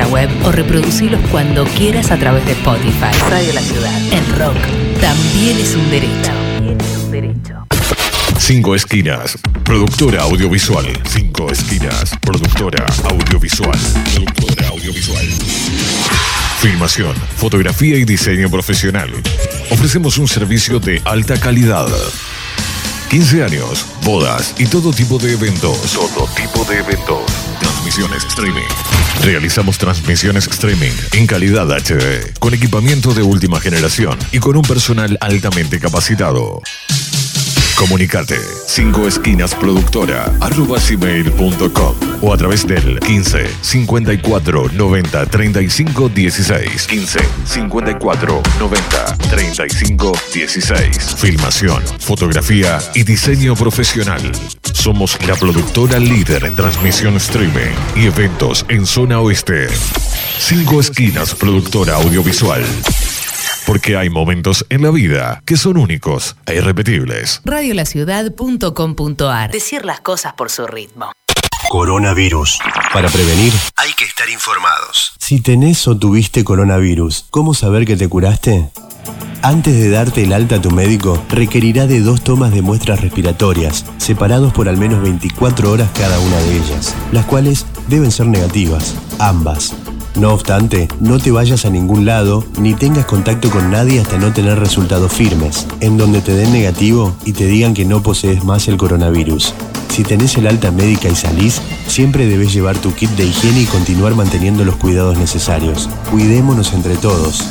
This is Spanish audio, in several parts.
nuestra web o reproducirlos cuando quieras a través de Spotify. Radio La Ciudad. El rock también es un derecho. También es un derecho. Cinco Esquinas, productora audiovisual. Cinco Esquinas, productora audiovisual. Productora audiovisual. Filmación, fotografía y diseño profesional. Ofrecemos un servicio de alta calidad. 15 años, bodas y todo tipo de eventos. Todo tipo de eventos. Transmisiones streaming. Realizamos transmisiones streaming en calidad HD, con equipamiento de última generación y con un personal altamente capacitado. Comunicate 5 esquinas productora arroba gmail.com o a través del 15 54 90 35 16 15 54 90 35 16 Filmación, fotografía y diseño profesional. Somos la productora líder en transmisión streaming y eventos en zona oeste. 5 esquinas productora audiovisual. Porque hay momentos en la vida que son únicos e irrepetibles. Radiolaciudad.com.ar. Decir las cosas por su ritmo. Coronavirus. Para prevenir, hay que estar informados. Si tenés o tuviste coronavirus, ¿cómo saber que te curaste? Antes de darte el alta a tu médico, requerirá de dos tomas de muestras respiratorias, separados por al menos 24 horas cada una de ellas, las cuales deben ser negativas, ambas. No obstante, no te vayas a ningún lado ni tengas contacto con nadie hasta no tener resultados firmes, en donde te den negativo y te digan que no posees más el coronavirus. Si tenés el alta médica y salís, siempre debes llevar tu kit de higiene y continuar manteniendo los cuidados necesarios. Cuidémonos entre todos.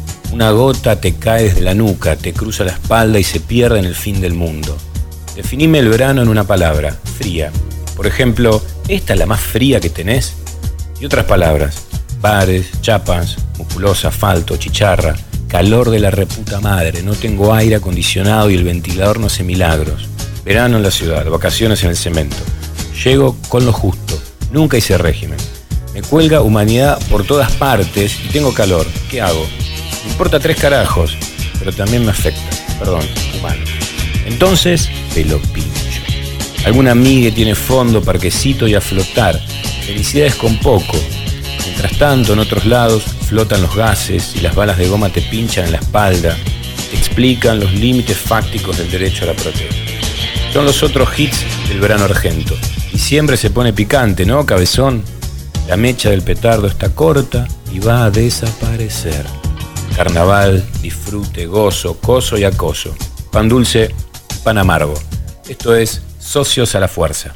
Una gota te cae desde la nuca, te cruza la espalda y se pierde en el fin del mundo. Definime el verano en una palabra, fría. Por ejemplo, ¿esta es la más fría que tenés? Y otras palabras, bares, chapas, musculosa, asfalto, chicharra, calor de la reputa madre, no tengo aire acondicionado y el ventilador no hace milagros. Verano en la ciudad, vacaciones en el cemento. Llego con lo justo, nunca hice régimen. Me cuelga humanidad por todas partes y tengo calor. ¿Qué hago? Me importa tres carajos, pero también me afecta. Perdón, humano. Entonces, te lo pincho. Alguna amiga tiene fondo, parquecito y a flotar. Felicidades con poco. Mientras tanto, en otros lados, flotan los gases y las balas de goma te pinchan en la espalda. Te explican los límites fácticos del derecho a la protesta. Son los otros hits del verano argento. Y siempre se pone picante, ¿no, cabezón? La mecha del petardo está corta y va a desaparecer. Carnaval, disfrute, gozo, coso y acoso. Pan dulce, pan amargo. Esto es Socios a la Fuerza.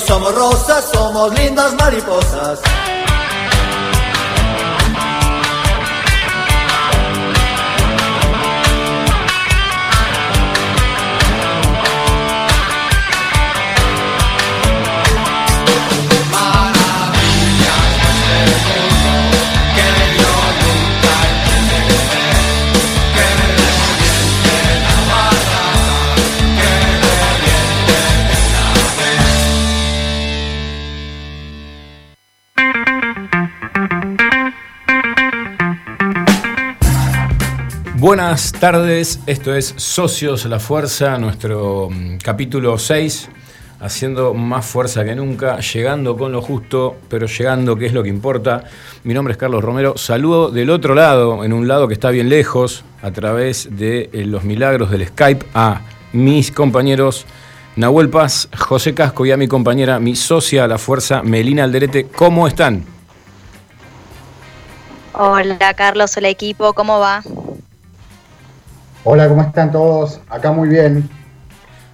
Somos rosas, somos lindas mariposas. Buenas tardes, esto es Socios La Fuerza, nuestro mm, capítulo 6, haciendo más fuerza que nunca, llegando con lo justo, pero llegando, que es lo que importa. Mi nombre es Carlos Romero, saludo del otro lado, en un lado que está bien lejos, a través de eh, los milagros del Skype, a mis compañeros Nahuel Paz, José Casco y a mi compañera, mi socia la fuerza, Melina Alderete. ¿Cómo están? Hola Carlos, hola equipo, ¿cómo va? Hola, ¿cómo están todos? Acá muy bien.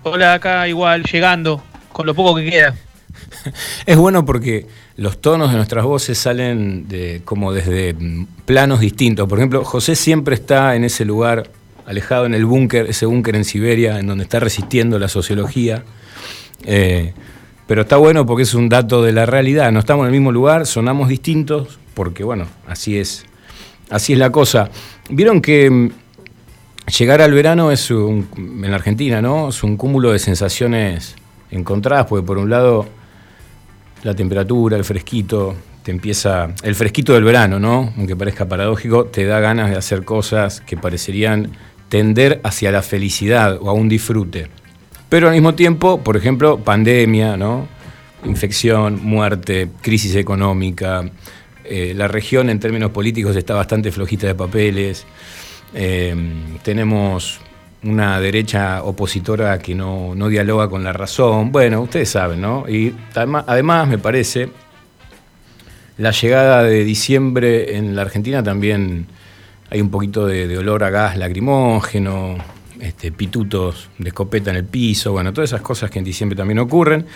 Hola, acá igual, llegando, con lo poco que queda. Es bueno porque los tonos de nuestras voces salen de, como desde mm, planos distintos. Por ejemplo, José siempre está en ese lugar, alejado en el búnker, ese búnker en Siberia, en donde está resistiendo la sociología. Eh, pero está bueno porque es un dato de la realidad. No estamos en el mismo lugar, sonamos distintos, porque bueno, así es, así es la cosa. Vieron que mm, Llegar al verano es un, en la Argentina, ¿no? Es un cúmulo de sensaciones encontradas, porque por un lado la temperatura, el fresquito, te empieza. El fresquito del verano, ¿no? Aunque parezca paradójico, te da ganas de hacer cosas que parecerían tender hacia la felicidad o a un disfrute. Pero al mismo tiempo, por ejemplo, pandemia, ¿no? Infección, muerte, crisis económica. Eh, la región en términos políticos está bastante flojita de papeles. Eh, tenemos una derecha opositora que no, dialoga con la razón. Bueno, ustedes saben, ¿no? Y además, me parece, la llegada de diciembre en la Argentina también hay un poquito de, olor a gas lacrimógeno, este, pitutos de escopeta en el piso, bueno, todas esas cosas que en diciembre también ocurren.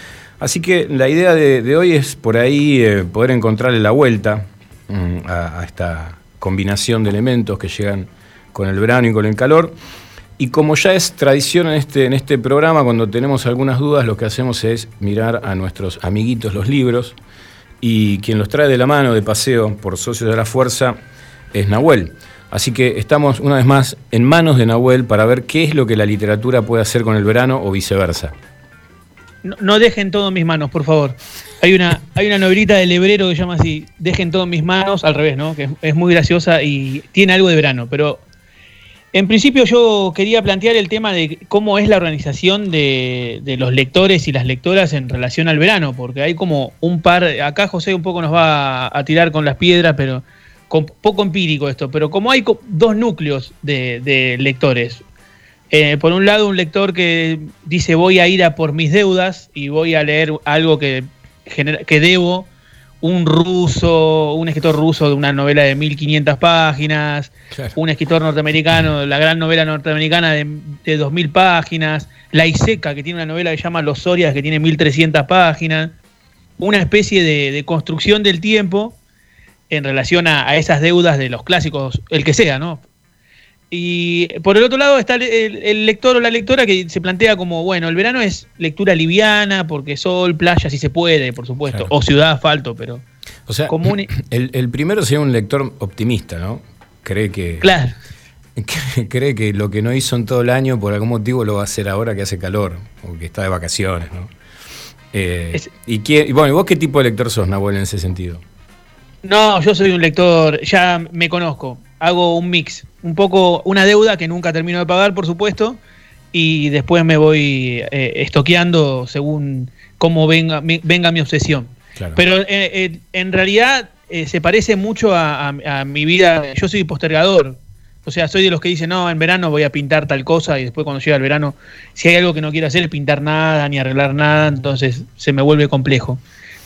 Así que la idea de, hoy es por ahí eh, poder encontrarle la vuelta mm, a esta combinación de elementos que llegan con el verano y con el calor. Y como ya es tradición en este, en este programa, cuando tenemos algunas dudas, lo que hacemos es mirar a nuestros amiguitos los libros. Y quien los trae de la mano de paseo por Socios de la Fuerza es Nahuel. Así que estamos una vez más en manos de Nahuel para ver qué es lo que la literatura puede hacer con el verano o viceversa. No, dejen todo en mis manos, por favor. Hay una, hay una novelita del hebrero que se llama así, dejen todo en mis manos, al revés, ¿no? Que es muy graciosa y tiene algo de verano, pero en principio yo quería plantear el tema de cómo es la organización de, los lectores y las lectoras en relación al verano, porque hay como un par, acá José un poco nos va a, tirar con las piedras, pero con poco empírico esto, pero como hay dos núcleos de, lectores. Eh, por un lado, un lector que dice voy a ir a por mis deudas y voy a leer algo que, que debo, un ruso, un escritor ruso de una novela de 1500 páginas, un escritor norteamericano, la gran novela norteamericana de, de 2000 páginas, La Iseca, que tiene una novela que se llama Los Sorias, que tiene 1300 páginas, una especie de, construcción del tiempo en relación a, esas deudas de los clásicos, el que sea, ¿no? Y por el otro lado está el, lector o la lectora que se plantea como, bueno, el verano es lectura liviana, porque sol, playa, si se puede, por supuesto, o ciudad, asfalto, pero... O sea, el, primero sería un lector optimista, ¿no? Cree que... Claro. cree que lo que no hizo en todo el año, por algún motivo, lo va a hacer ahora que hace calor, o que está de vacaciones, ¿no? Eh, y, y, bueno, ¿y vos qué tipo de lector sos, Nahuel, en ese sentido? No, yo soy un lector, ya me conozco, hago un mix, un poco una deuda que nunca termino de pagar, por supuesto, y después me voy eh, estoqueando según cómo venga mi, venga mi obsesión. Pero eh, eh, en realidad se parece mucho a, mi vida, yo soy postergador, o sea, soy de los que dicen, no, en verano voy a pintar tal cosa y después cuando llega el verano, si hay algo que no quiero hacer es pintar nada ni arreglar nada, entonces se me vuelve complejo.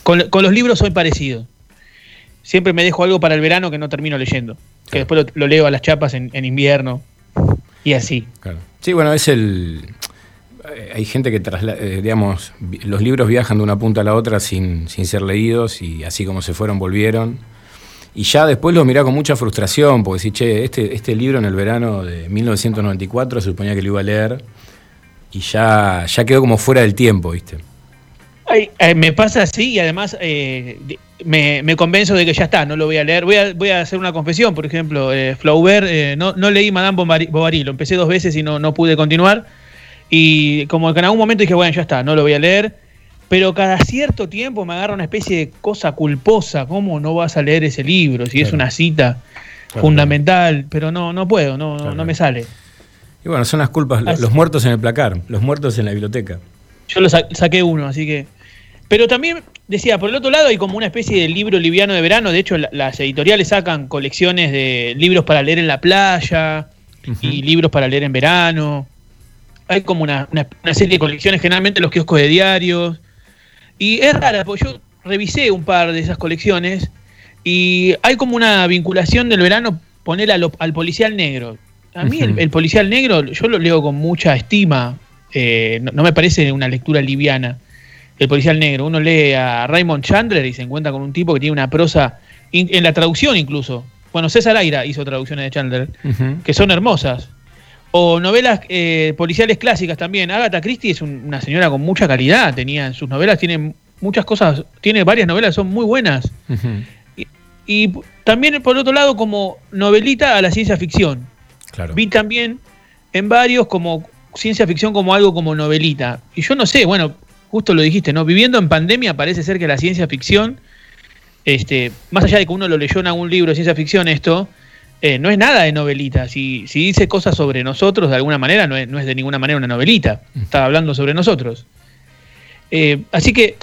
Con, con los libros soy parecido siempre me dejo algo para el verano que no termino leyendo. Que después lo, leo a las chapas en, invierno y así. Sí, bueno, es el. Eh, hay gente que, eh, digamos, los libros viajan de una punta a la otra sin, sin ser leídos y así como se fueron, volvieron. Y ya después lo mirá con mucha frustración, porque si, che, este, este libro en el verano de 1994 se suponía que lo iba a leer y ya, ya quedó como fuera del tiempo, ¿viste? Eh, me pasa así y además eh, me, convenzo de que ya está, no lo voy a leer. Voy a, voy a hacer una confesión, por ejemplo, eh, Flaubert, eh, no, no, leí Madame Bovary, lo empecé dos veces y no, no pude continuar. Y como que en algún momento dije, bueno, ya está, no lo voy a leer. Pero cada cierto tiempo me agarra una especie de cosa culposa, ¿cómo no vas a leer ese libro? Si es una cita. fundamental, pero no, no puedo, no, no- no me sale. Y bueno, son las culpas, Así- los muertos en el placar, los muertos en la biblioteca. Yo lo sa- saqué uno, así que. Pero también decía, por el otro lado hay como una especie de libro liviano de verano. De hecho, la- las editoriales sacan colecciones de libros para leer en la playa y libros para leer en verano. Hay como una, una- una serie de colecciones, generalmente en los kioscos de diarios. Y es rara, porque yo revisé un par de esas colecciones y hay como una vinculación del verano poner a lo- al policial negro. A mí el, el policial negro yo lo leo con mucha estima. eh, no, no me parece una lectura liviana. El policial negro. Uno lee a Raymond Chandler y se encuentra con un tipo que tiene una prosa, in- en la traducción incluso. Bueno, César Aira hizo traducciones de Chandler, que son hermosas. O novelas eh, policiales clásicas también. Agatha Christie es un- una señora con mucha calidad. Tenía en sus novelas, tiene muchas cosas, tiene varias novelas, son muy buenas. Y también, por otro lado, como novelita a la ciencia ficción. Claro. Vi también en varios como ciencia ficción como algo como novelita. Y yo no sé, bueno, justo lo dijiste, ¿no? Viviendo en pandemia parece ser que la ciencia ficción, este, más allá de que uno lo leyó en algún libro de ciencia ficción esto, eh, no es nada de novelita. Si, si dice cosas sobre nosotros, de alguna manera, no es, no es de ninguna manera una novelita. Está hablando sobre nosotros. Eh, así que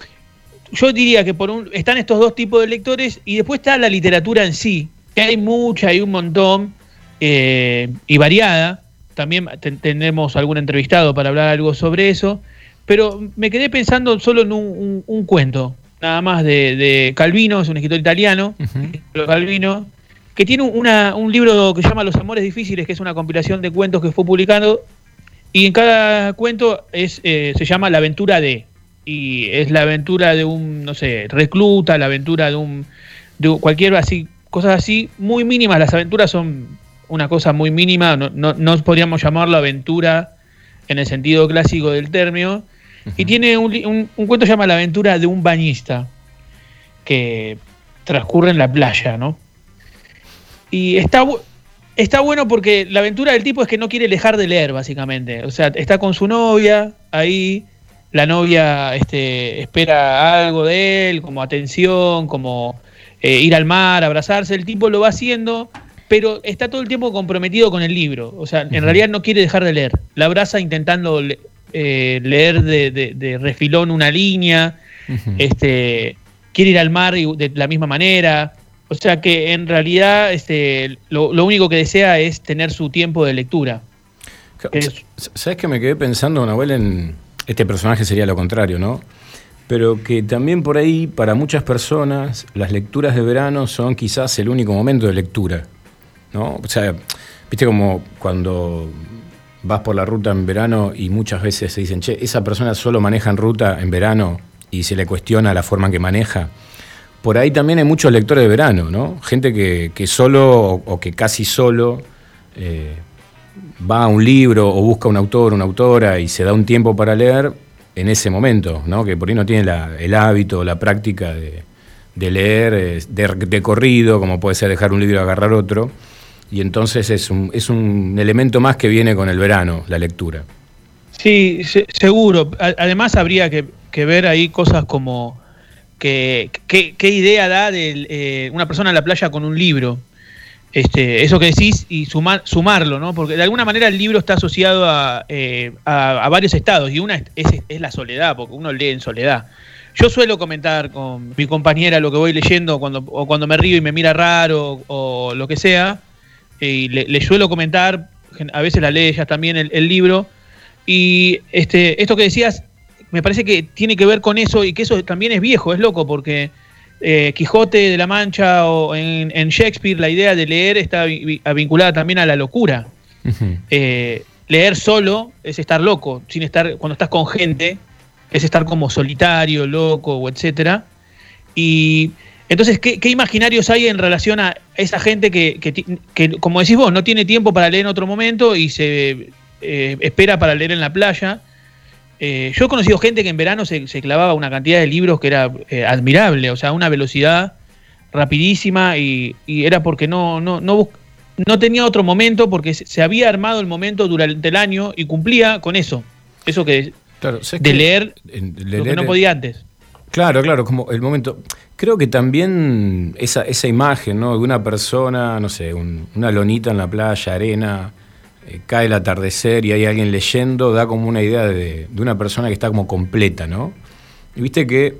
yo diría que por un, están estos dos tipos de lectores y después está la literatura en sí, que hay mucha, hay un montón eh, y variada. También te- tenemos algún entrevistado para hablar algo sobre eso, pero me quedé pensando solo en un, un- un cuento, nada más de, de Calvino, es un escritor italiano, Calvino, que tiene una- un libro que se llama Los Amores Difíciles, que es una compilación de cuentos que fue publicado, y en cada cuento es, eh, se llama La aventura de, y es la aventura de un, no sé, recluta, la aventura de un, de un- cualquier así, cosas así, muy mínimas, las aventuras son una cosa muy mínima, no, no, no podríamos llamarlo aventura en el sentido clásico del término, y tiene un, un- un cuento que se llama La aventura de un bañista, que transcurre en la playa, ¿no? Y está, está bueno porque la aventura del tipo es que no quiere dejar de leer, básicamente. O sea, está con su novia ahí, la novia este, espera algo de él, como atención, como eh, ir al mar, abrazarse. El tipo lo va haciendo, pero está todo el tiempo comprometido con el libro. O sea, en realidad no quiere dejar de leer. La abraza intentando eh, leer de, de- de refilón una línea. Este, quiere ir al mar y de la misma manera. O sea que en realidad este, lo, lo único que desea es tener su tiempo de lectura. Es- ¿Sabes que me quedé pensando, Nahuel, en este personaje sería lo contrario, ¿no? Pero que también por ahí, para muchas personas, las lecturas de verano son quizás el único momento de lectura, ¿no? O sea, viste como cuando vas por la ruta en verano y muchas veces se dicen, che, esa persona solo maneja en ruta en verano y se le cuestiona la forma en que maneja. Por ahí también hay muchos lectores de verano, ¿no? Gente que, que solo o, que casi solo eh, va a un libro o busca un autor, una autora y se da un tiempo para leer en ese momento, ¿no? Que por ahí no tiene el hábito, la práctica de, de leer eh, de corrido, como puede ser dejar un libro y agarrar otro. Y entonces es un, es un elemento más que viene con el verano, la lectura. Sí, se- seguro. Además habría que, que ver ahí cosas como que, que- qué idea da de eh, una persona en la playa con un libro. Este, eso que decís y sumar, sumarlo, ¿no? Porque de alguna manera el libro está asociado a, eh, a- varios estados y una es- es la soledad, porque uno lee en soledad. Yo suelo comentar con mi compañera lo que voy leyendo cuando, o cuando me río y me mira raro o lo que sea, y le, le suelo comentar, a veces la lee ella también el, el libro, y este, esto que decías, me parece que tiene que ver con eso y que eso también es viejo, es loco, porque eh, Quijote de la Mancha o en, en Shakespeare la idea de leer está vi- vi- vinculada también a la locura. Eh, leer solo es estar loco, sin estar, cuando estás con gente, es estar como solitario, loco, o etcétera. Y entonces, ¿qué, qué imaginarios hay en relación a esa gente que, que como decís vos, no tiene tiempo para leer en otro momento y se eh, espera para leer en la playa? Eh, yo he conocido gente que en verano se, se clavaba una cantidad de libros que era eh, admirable, o sea, una velocidad rapidísima y, y era porque no, no, no, no tenía otro momento porque se, había armado el momento durante el año y cumplía con eso, eso que Claro, ¿sabes de leer En- de lo que leer- no podía antes. Claro, claro, como el momento. Creo que también esa, esa imagen, ¿no? De una persona, no sé, una lonita en la playa, arena, eh, cae el atardecer y hay alguien leyendo, da como una idea de, de, una persona que está como completa, ¿no? Y viste que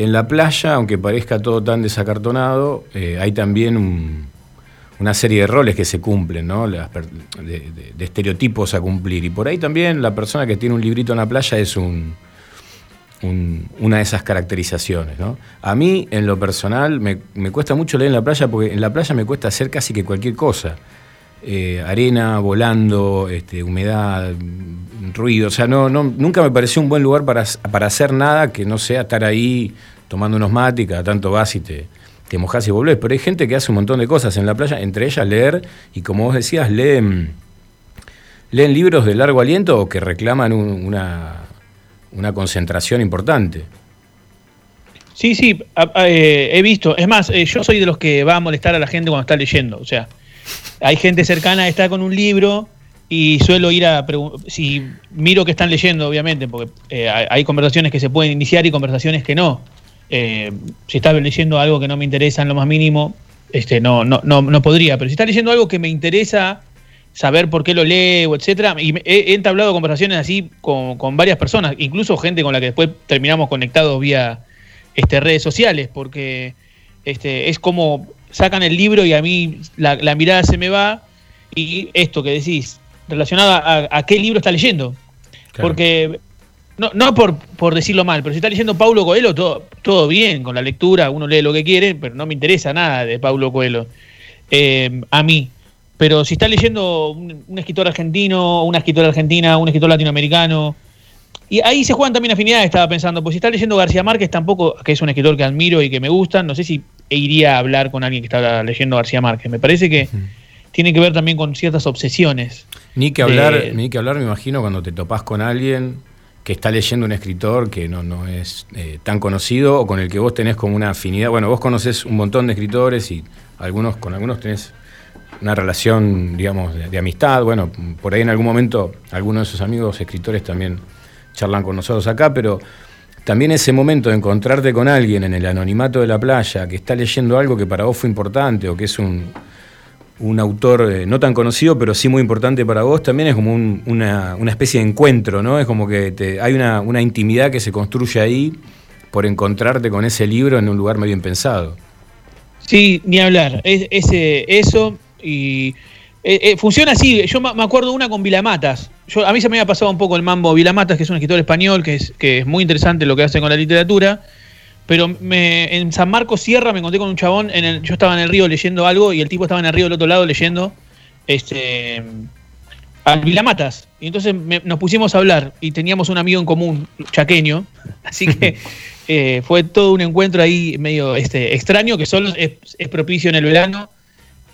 en la playa, aunque parezca todo tan desacartonado, eh, hay también una serie de roles que se cumplen, ¿no? de, estereotipos a cumplir. Y por ahí también la persona que tiene un librito en la playa es un, una de esas caracterizaciones. ¿no? A mí, en lo personal, me, cuesta mucho leer en la playa porque en la playa me cuesta hacer casi que cualquier cosa. Eh, arena, volando, este, humedad, ruido. O sea, no, no, nunca me pareció un buen lugar para, para hacer nada que no sea estar ahí tomando unos mates tanto vas y te, mojás y volvés. Pero hay gente que hace un montón de cosas en la playa, entre ellas leer, y como vos decías, leen, leen libros de largo aliento o que reclaman una, una concentración importante. Sí, sí, eh, he visto. Es más, eh, yo soy de los que va a molestar a la gente cuando está leyendo. O sea, hay gente cercana está con un libro y suelo ir a si miro que están leyendo, obviamente, porque eh, hay conversaciones que se pueden iniciar y conversaciones que no. si está leyendo algo que no me interesa en lo más mínimo, este, no, no, no, no podría. Pero si está leyendo algo que me interesa saber por qué lo leo, etcétera. Y he, entablado conversaciones así con, varias personas, incluso gente con la que después terminamos conectados vía este, redes sociales, porque este, es como sacan el libro y a mí la, mirada se me va. Y esto que decís, relacionado a, qué libro está leyendo. Porque, no, no por, por, decirlo mal, pero si está leyendo Paulo Coelho, todo, todo bien con la lectura, uno lee lo que quiere, pero no me interesa nada de Paulo Coelho. Eh, a mí. Pero si está leyendo un, escritor argentino, una escritora argentina, un escritor latinoamericano, y ahí se juegan también afinidades, estaba pensando, pues si está leyendo García Márquez tampoco, que es un escritor que admiro y que me gusta, no sé si iría a hablar con alguien que está leyendo García Márquez. Me parece que tiene que ver también con ciertas obsesiones. Ni que hablar, ni que hablar, me imagino, cuando te topás con alguien que está leyendo un escritor que no, no es eh, tan conocido o con el que vos tenés como una afinidad. Bueno, vos conocés un montón de escritores y algunos con algunos tenés una relación, digamos, de, amistad. Bueno, por ahí en algún momento algunos de esos amigos escritores también charlan con nosotros acá, pero también ese momento de encontrarte con alguien en el anonimato de la playa que está leyendo algo que para vos fue importante o que es un, un autor eh, no tan conocido, pero sí muy importante para vos, también es como una, una, especie de encuentro, ¿no? Es como que hay una, una, intimidad que se construye ahí por encontrarte con ese libro en un lugar muy bien pensado. Sí, ni hablar. Es, ese, eso y eh, eh, funciona así. Yo me acuerdo una con Vilamatas. Yo, a mí se me había pasado un poco el mambo Vilamatas, que es un escritor español, que es, que es muy interesante lo que hace con la literatura. Pero me, en San Marcos Sierra me encontré con un chabón. En el, yo estaba en el río leyendo algo y el tipo estaba en el río del otro lado leyendo este, al Vilamatas. Y entonces nos pusimos a hablar y teníamos un amigo en común, chaqueño. Así que eh, fue todo un encuentro ahí medio este, extraño que solo es, es propicio en el verano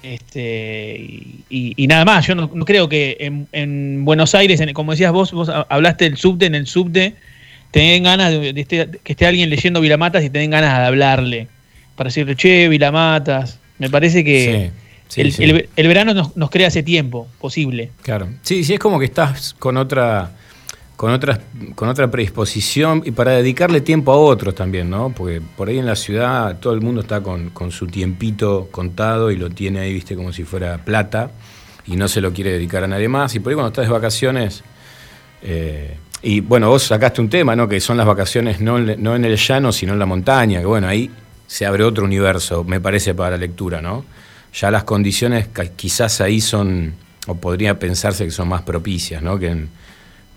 este, y, nada más, yo no, creo que en, Buenos Aires, como decías vos, vos hablaste del subte, en el subte, te ganas de, este, que esté alguien leyendo Vilamatas y te den ganas de hablarle, para decirle, che, Vilamatas, me parece que el, verano nos, nos, crea ese tiempo posible. Claro, sí, sí, es como que estás con otra con, otras, con otra predisposición y para dedicarle tiempo a otros también, ¿no? Porque por ahí en la ciudad todo el mundo está con, su tiempito contado y lo tiene ahí, viste, como si fuera plata y no se lo quiere dedicar a nadie más. Y por ahí cuando estás de vacaciones, eh, y bueno, vos sacaste un tema, ¿no? Que son las vacaciones no, no en el llano, sino en la montaña, que bueno, ahí se abre otro universo, me parece, para la lectura, ¿no? Ya las condiciones quizás ahí son, o podría pensarse que son más propicias, ¿no? Que en,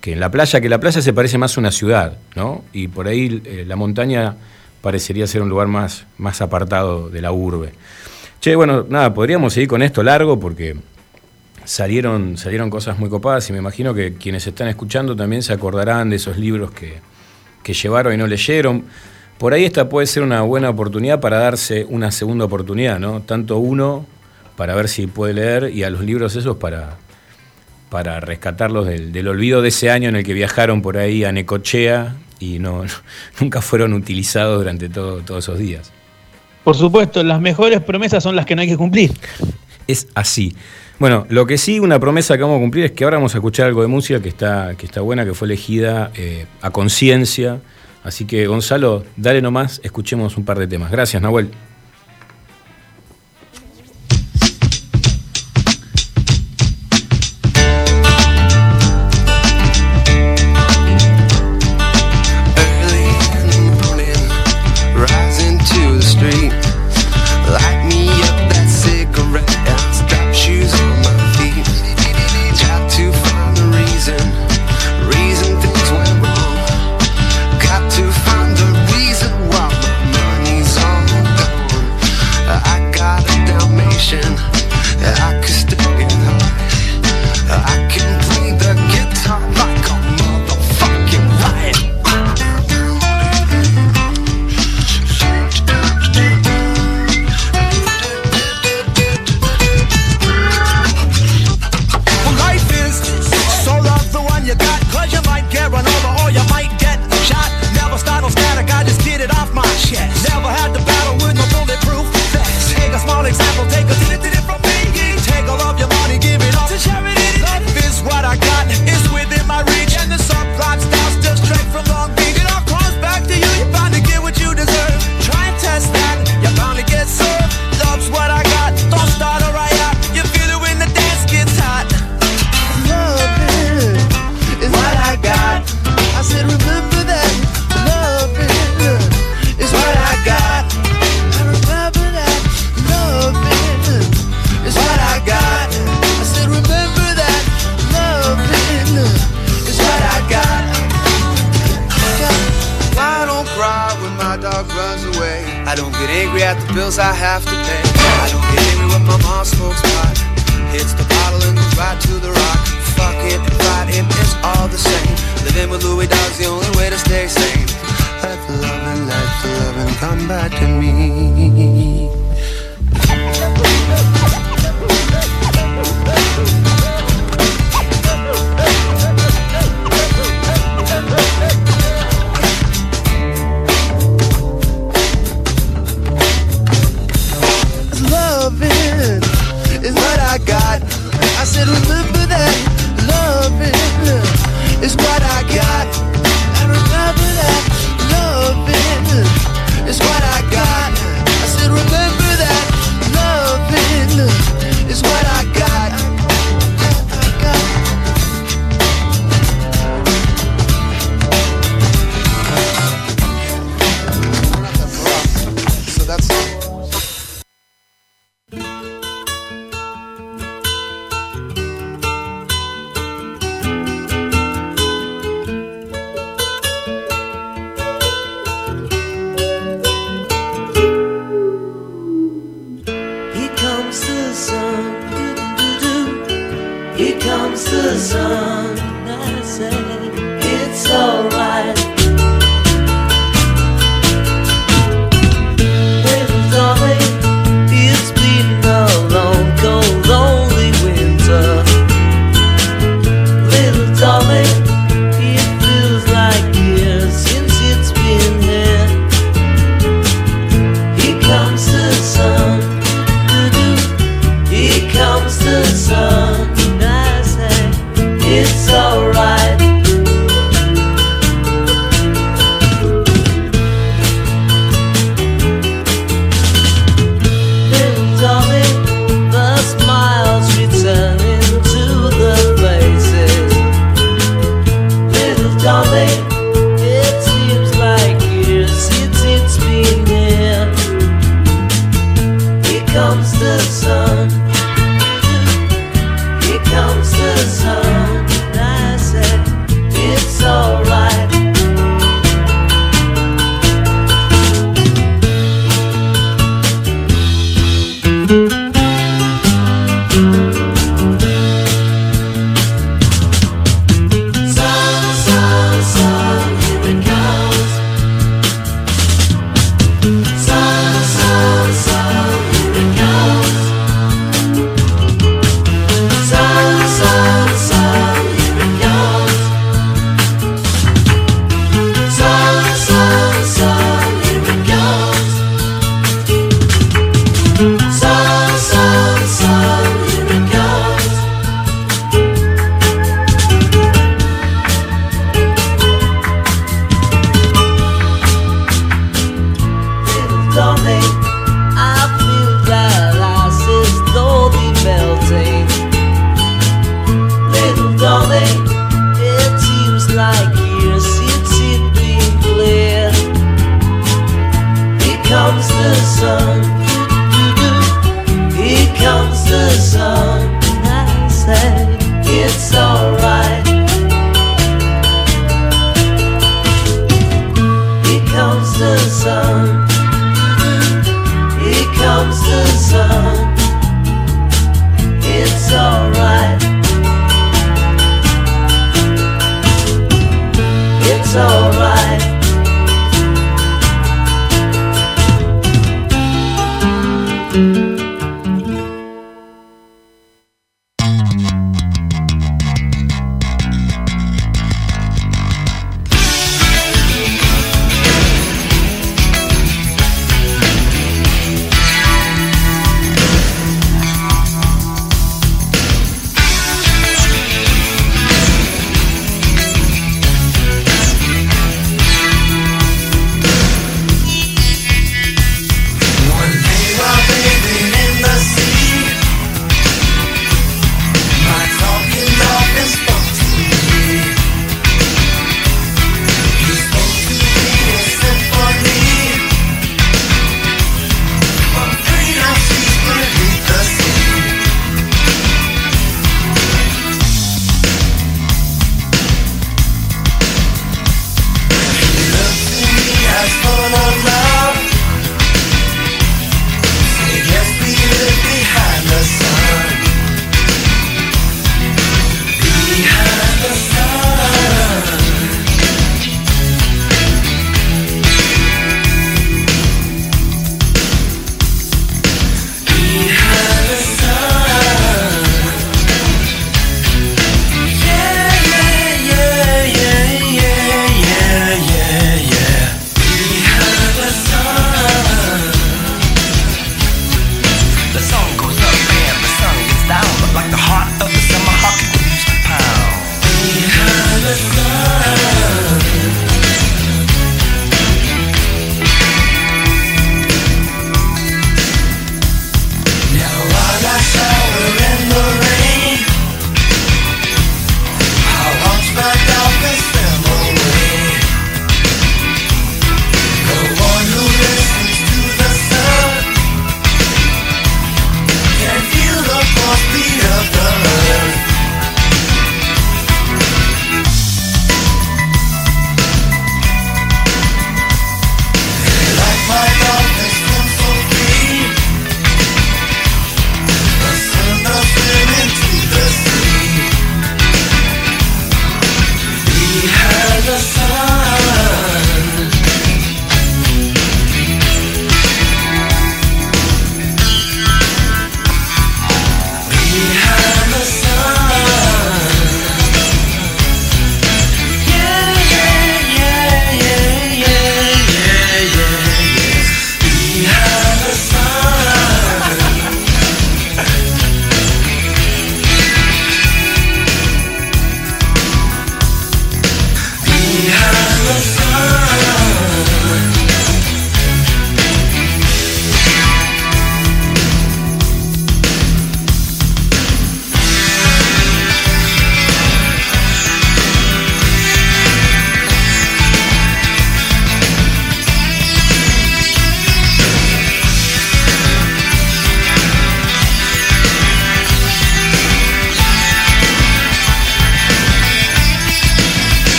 que en la playa, que la playa se parece más a una ciudad, ¿no? Y por ahí eh, la montaña parecería ser un lugar más, más apartado de la urbe. Che, bueno, nada, podríamos seguir con esto largo porque salieron, salieron cosas muy copadas y me imagino que quienes están escuchando también se acordarán de esos libros que, que llevaron y no leyeron. Por ahí esta puede ser una buena oportunidad para darse una segunda oportunidad, ¿no? Tanto uno para ver si puede leer y a los libros esos para, para rescatarlos del, olvido de ese año en el que viajaron por ahí a Necochea y no, nunca fueron utilizados durante todos esos días. Por supuesto, las mejores promesas son las que no hay que cumplir. Es así. Bueno, lo que sí, una promesa que vamos a cumplir es que ahora vamos a escuchar algo de música que está, que está buena, que fue elegida eh, a conciencia, Así que Gonzalo, dale nomás, escuchemos un par de temas. Gracias, Nahuel.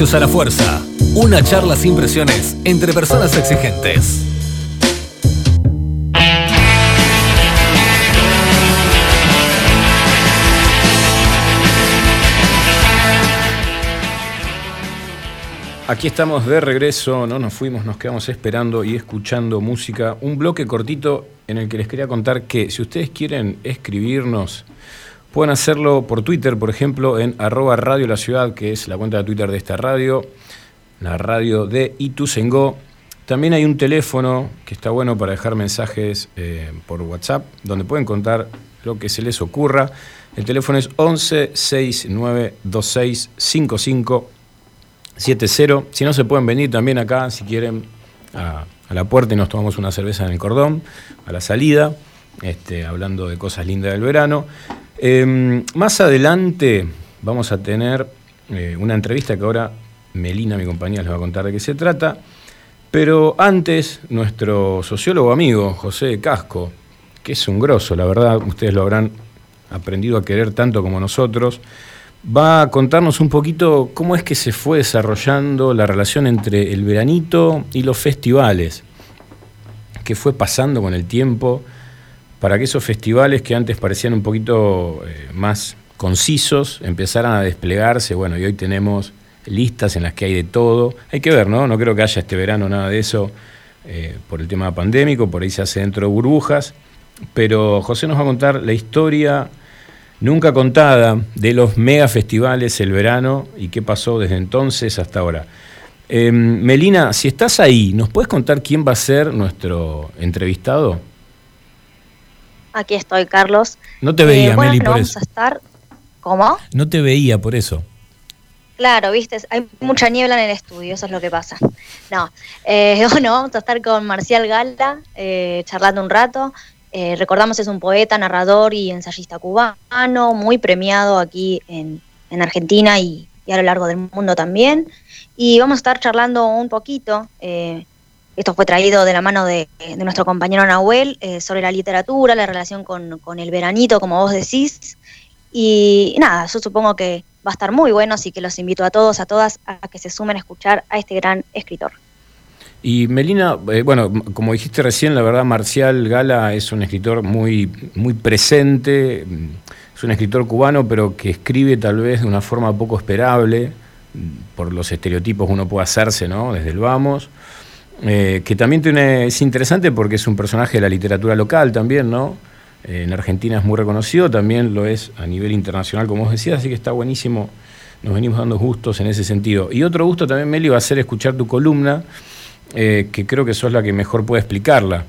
A la Fuerza. Una charla sin presiones entre personas exigentes. Aquí estamos de regreso, no nos fuimos, nos quedamos esperando y escuchando música. Un bloque cortito en el que les quería contar que si ustedes quieren escribirnos, pueden hacerlo por Twitter, por ejemplo, en arroba Radio La Ciudad, que es la cuenta de Twitter de esta radio, la radio de Ituzengo. También hay un teléfono que está bueno para dejar mensajes eh, por WhatsApp, donde pueden contar lo que se les ocurra. El teléfono es 11 69 26 55 70. Si no, se pueden venir también acá, si quieren, a, la puerta y nos tomamos una cerveza en el cordón, a la salida, este, hablando de cosas lindas del verano. Em, más adelante vamos a tener eh, una entrevista que ahora Melina, mi compañera, les va a contar de qué se trata. Pero antes, nuestro sociólogo amigo, José Casco, que es un grosso, la verdad, ustedes lo habrán aprendido a querer tanto como nosotros, va a contarnos un poquito cómo es que se fue desarrollando la relación entre el veranito y los festivales, qué fue pasando con el tiempo para que esos festivales que antes parecían un poquito eh, más concisos empezaran a desplegarse, bueno, y hoy tenemos listas en las que hay de todo. Hay que ver, ¿no? No creo que haya este verano nada de eso eh, por el tema pandémico, por ahí se hace dentro de burbujas, pero José nos va a contar la historia nunca contada de los mega festivales el verano y qué pasó desde entonces hasta ahora. Em, Melina, si estás ahí, ¿nos puedes contar quién va a ser nuestro entrevistado? Aquí estoy, Carlos. No te veía, eh, Meli, por vamos eso. a estar. ¿Cómo? No te veía por eso. Claro, viste, hay mucha niebla en el estudio, eso es lo que pasa. No, eh, bueno, vamos a estar con Marcial Gala, eh, charlando un rato. Eh, recordamos es un poeta, narrador y ensayista cubano, muy premiado aquí en, en Argentina y, y, a lo largo del mundo también. Y vamos a estar charlando un poquito, eh, esto fue traído de la mano de, nuestro compañero Nahuel, eh, sobre la literatura, la relación con, con, el veranito, como vos decís. Y nada, yo supongo que va a estar muy bueno, así que los invito a todos, a todas, a que se sumen a escuchar a este gran escritor. Y Melina, eh, bueno, como dijiste recién, la verdad, Marcial Gala es un escritor muy, muy presente, es un escritor cubano, pero que escribe tal vez de una forma poco esperable, por los estereotipos que uno puede hacerse, ¿no? Desde el vamos. Eh, que también tiene, es interesante porque es un personaje de la literatura local también, ¿no? Eh, en Argentina es muy reconocido, también lo es a nivel internacional, como vos decías, así que está buenísimo. Nos venimos dando gustos en ese sentido. Y otro gusto también, Meli, va a ser escuchar tu columna eh, que creo que sos la que mejor puede explicarla.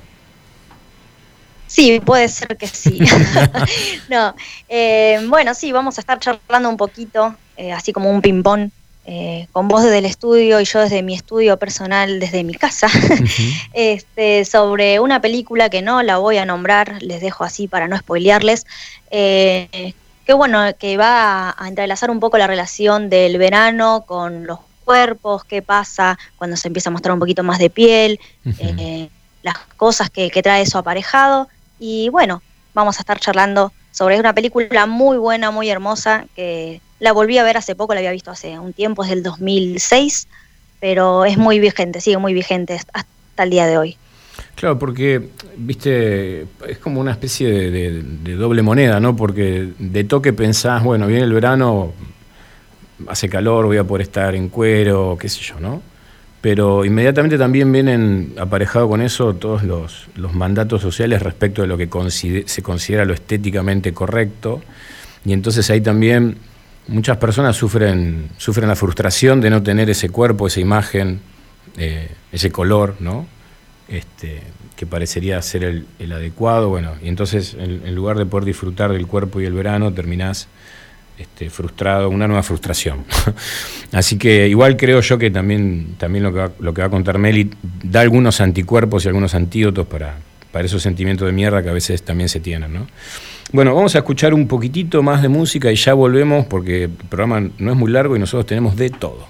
Sí, puede ser que sí. no, bueno, sí, vamos a estar charlando un poquito, así como un ping-pong, eh, con vos desde el estudio y yo desde mi estudio personal, desde mi casa, uh -huh. este, sobre una película que no la voy a nombrar, les dejo así para no spoilearles, que bueno, que va a, a entrelazar un poco la relación del verano con los cuerpos, qué pasa cuando se empieza a mostrar un poquito más de piel, uh -huh. eh, las cosas que, que, trae eso aparejado. Y bueno, vamos a estar charlando sobre una película muy buena, muy hermosa, que la volví a ver hace poco, la había visto hace un tiempo, es del 2006, pero es muy vigente, sigue muy vigente hasta el día de hoy. Claro, porque, viste, es como una especie de, doble moneda, ¿no? Porque de toque pensás, bueno, viene el verano, hace calor, voy a poder estar en cuero, qué sé yo, ¿no? Pero inmediatamente también vienen aparejado con eso todos los, mandatos sociales respecto de lo que se considera lo estéticamente correcto. Y entonces ahí también muchas personas sufren, sufren la frustración de no tener ese cuerpo, esa imagen, eh, ese color, ¿no? Este, que parecería ser el, el, adecuado. Bueno, y entonces en, en lugar de poder disfrutar del cuerpo y el verano, terminás este, frustrado, una nueva frustración. Así que igual creo yo que también, también lo, que va, lo que va a contar Meli da algunos anticuerpos y algunos antídotos para, para esos sentimientos de mierda que a veces también se tienen. ¿no? Bueno, vamos a escuchar un poquitito más de música y ya volvemos porque el programa no es muy largo y nosotros tenemos de todo.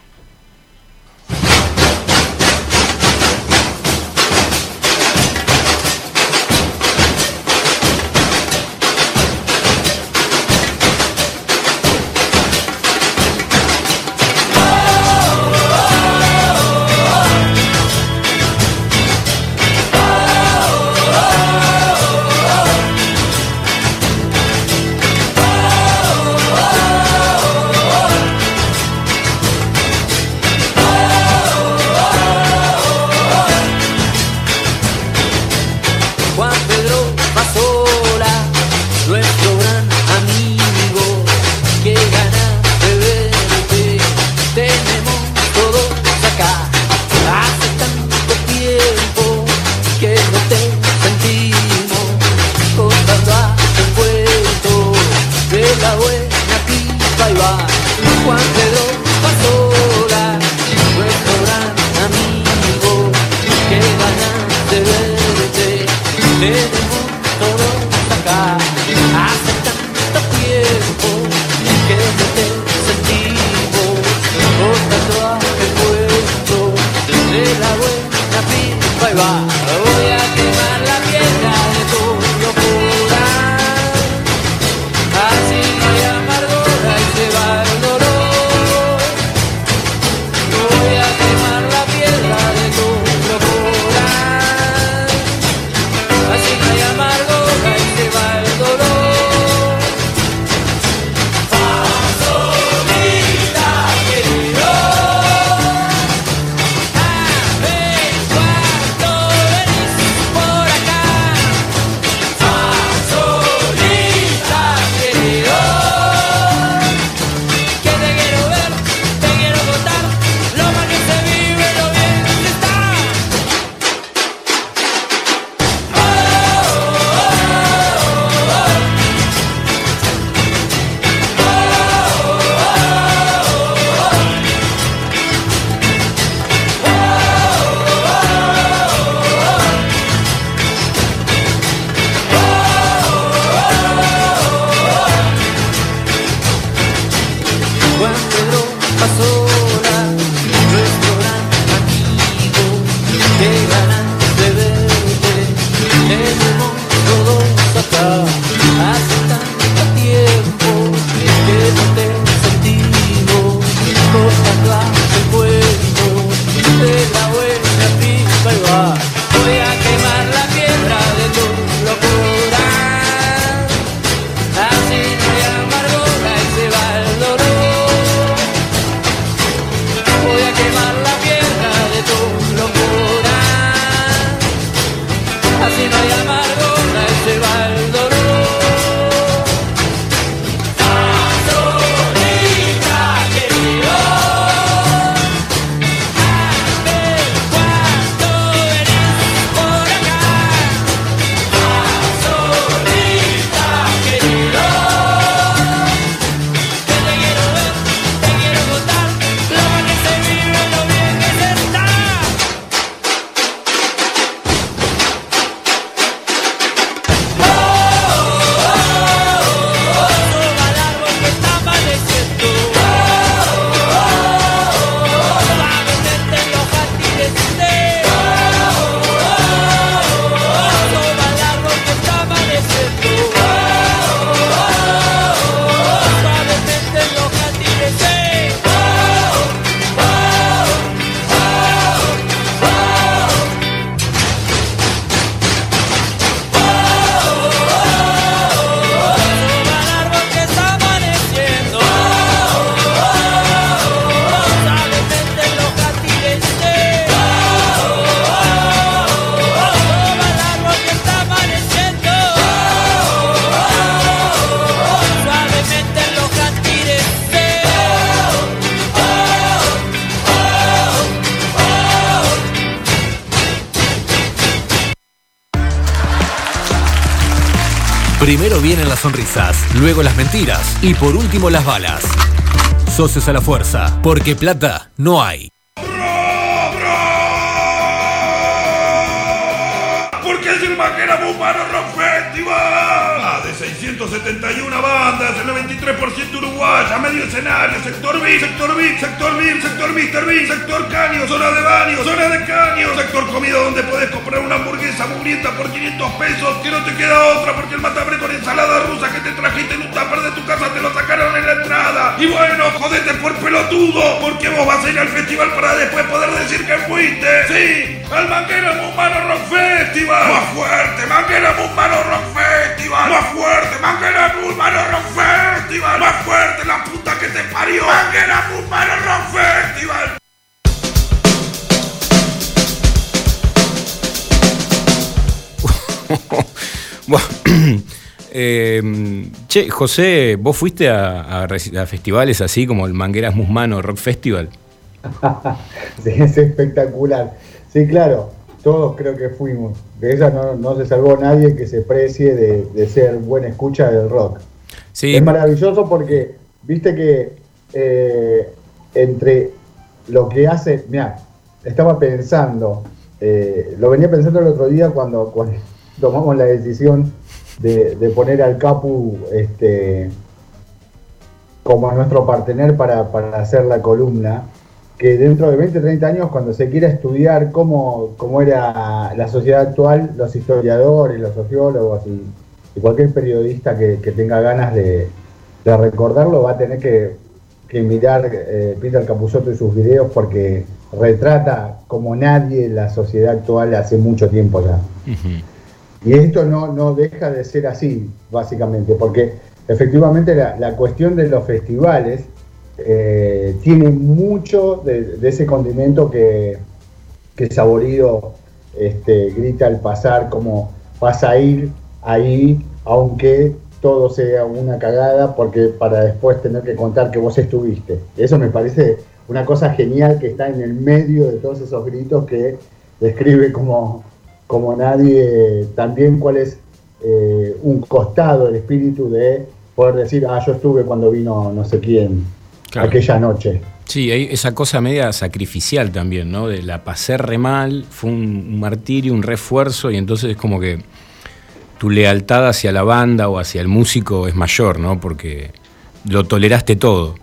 Primero vienen las sonrisas, luego las mentiras y por último las balas. Socios a la fuerza, porque plata no hay. Porque es el Manguera Bumano Rock Festival. Más de 671 bandas, el 93% uruguaya, medio escenario, sector VIP, sector VIP, sector VIP, sector Mr. VIP, sector caño, zona de baño, zona de caño, sector comida donde puedes comprar una hamburguesa mugrienta por 500 pesos, que no te queda otra porque el matambre con ensalada rusa que te trajiste en un tupper de tu casa te lo sacaron en la entrada. Y bueno, jodete por pelotudo, porque vos vas a ir al festival para después poder decir que fuiste. Sí, al Manguera Mumano Rock Festival. Más fuerte, Manguera Mumano Rock Festival. Más fuerte, Manguera Mumano Rock Festival. Más fuerte, la puta que te parió. Manguera Mumano Rock Festival. Bueno, eh, che, José, ¿vos fuiste a, a reci- a festivales así como el Mangueras Musmano Rock Festival? Sí, es espectacular. Sí, claro, todos creo que fuimos. De esa no, no se salvó nadie que se precie de, de ser buena escucha del rock. Sí. Es maravilloso porque, viste que eh, entre lo que hace, mira, estaba pensando, eh, lo venía pensando el otro día cuando, cuando tomamos la decisión de, de poner al Capu este, como nuestro partener para, para hacer la columna, que dentro de 20, 30 años, cuando se quiera estudiar cómo, cómo era la sociedad actual, los historiadores, los sociólogos y, y cualquier periodista que, que tenga ganas de, de, recordarlo va a tener que, que mirar eh, Peter Capusotto y sus videos porque retrata como nadie la sociedad actual hace mucho tiempo ya. Y esto no, no deja de ser así, básicamente, porque efectivamente la, la cuestión de los festivales eh, tiene mucho de, ese condimento que, que Saborido este, grita al pasar, como vas a ir ahí, aunque todo sea una cagada, porque para después tener que contar que vos estuviste. Eso me parece una cosa genial que está en el medio de todos esos gritos que describe como, como nadie, también cuál es eh, un costado del espíritu de poder decir, ah, yo estuve cuando vino no sé quién, claro. aquella noche. Sí, hay esa cosa media sacrificial también, ¿no? De la pasé re mal, fue un martirio, un refuerzo, y entonces es como que tu lealtad hacia la banda o hacia el músico es mayor, ¿no? Porque lo toleraste todo.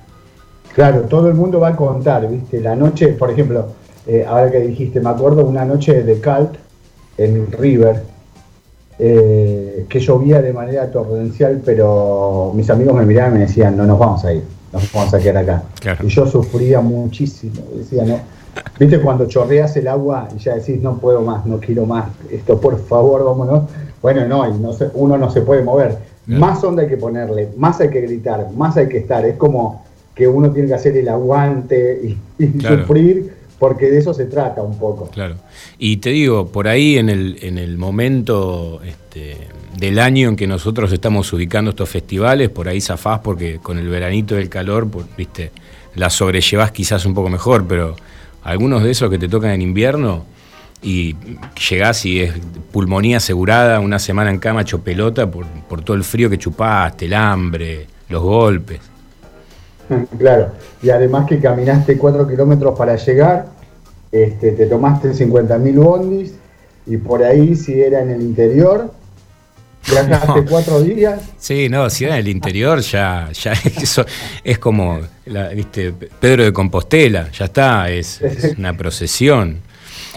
Claro, todo el mundo va a contar, ¿viste? La noche, por ejemplo, eh, ahora que dijiste, me acuerdo una noche de Cult en River, eh, que llovía de manera torrencial, pero mis amigos me miraban y me decían, no nos vamos a ir, nos vamos a quedar acá. Claro. Y yo sufría muchísimo, decía, no. ¿Viste cuando chorreas el agua y ya decís, no puedo más, no quiero más, esto por favor, vámonos? Bueno, no, y no se, uno no se puede mover. Claro. Más onda hay que ponerle, más hay que gritar, más hay que estar. Es como que uno tiene que hacer el aguante y, y claro. sufrir, porque de eso se trata un poco. Claro. Y te digo, por ahí en el, en el momento este, del año en que nosotros estamos ubicando estos festivales, por ahí zafás porque con el veranito del calor, pues, viste, la sobrellevás quizás un poco mejor, pero algunos de esos que te tocan en invierno y llegás y es pulmonía asegurada, una semana en cama hecho pelota por, por todo el frío que chupaste, el hambre, los golpes. Claro, y además que caminaste 4 kilómetros para llegar, este, te tomaste 50.000 bondis y por ahí si era en el interior, viajaste no. cuatro días. Sí, no, si era en el interior ya, ya eso es como, la, viste, Pedro de Compostela, ya está, es, es una procesión.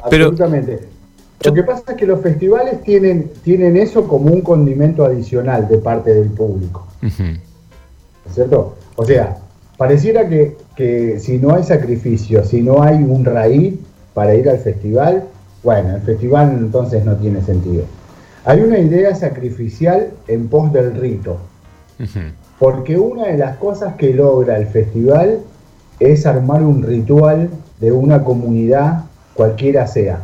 Absolutamente. Pero, Lo que pasa es que los festivales tienen, tienen eso como un condimento adicional de parte del público. Uh -huh. ¿Cierto? O sea, pareciera que, que, si no hay sacrificio, si no hay un raíz para ir al festival, bueno, el festival entonces no tiene sentido. Hay una idea sacrificial en pos del rito, uh -huh. porque una de las cosas que logra el festival es armar un ritual de una comunidad cualquiera sea.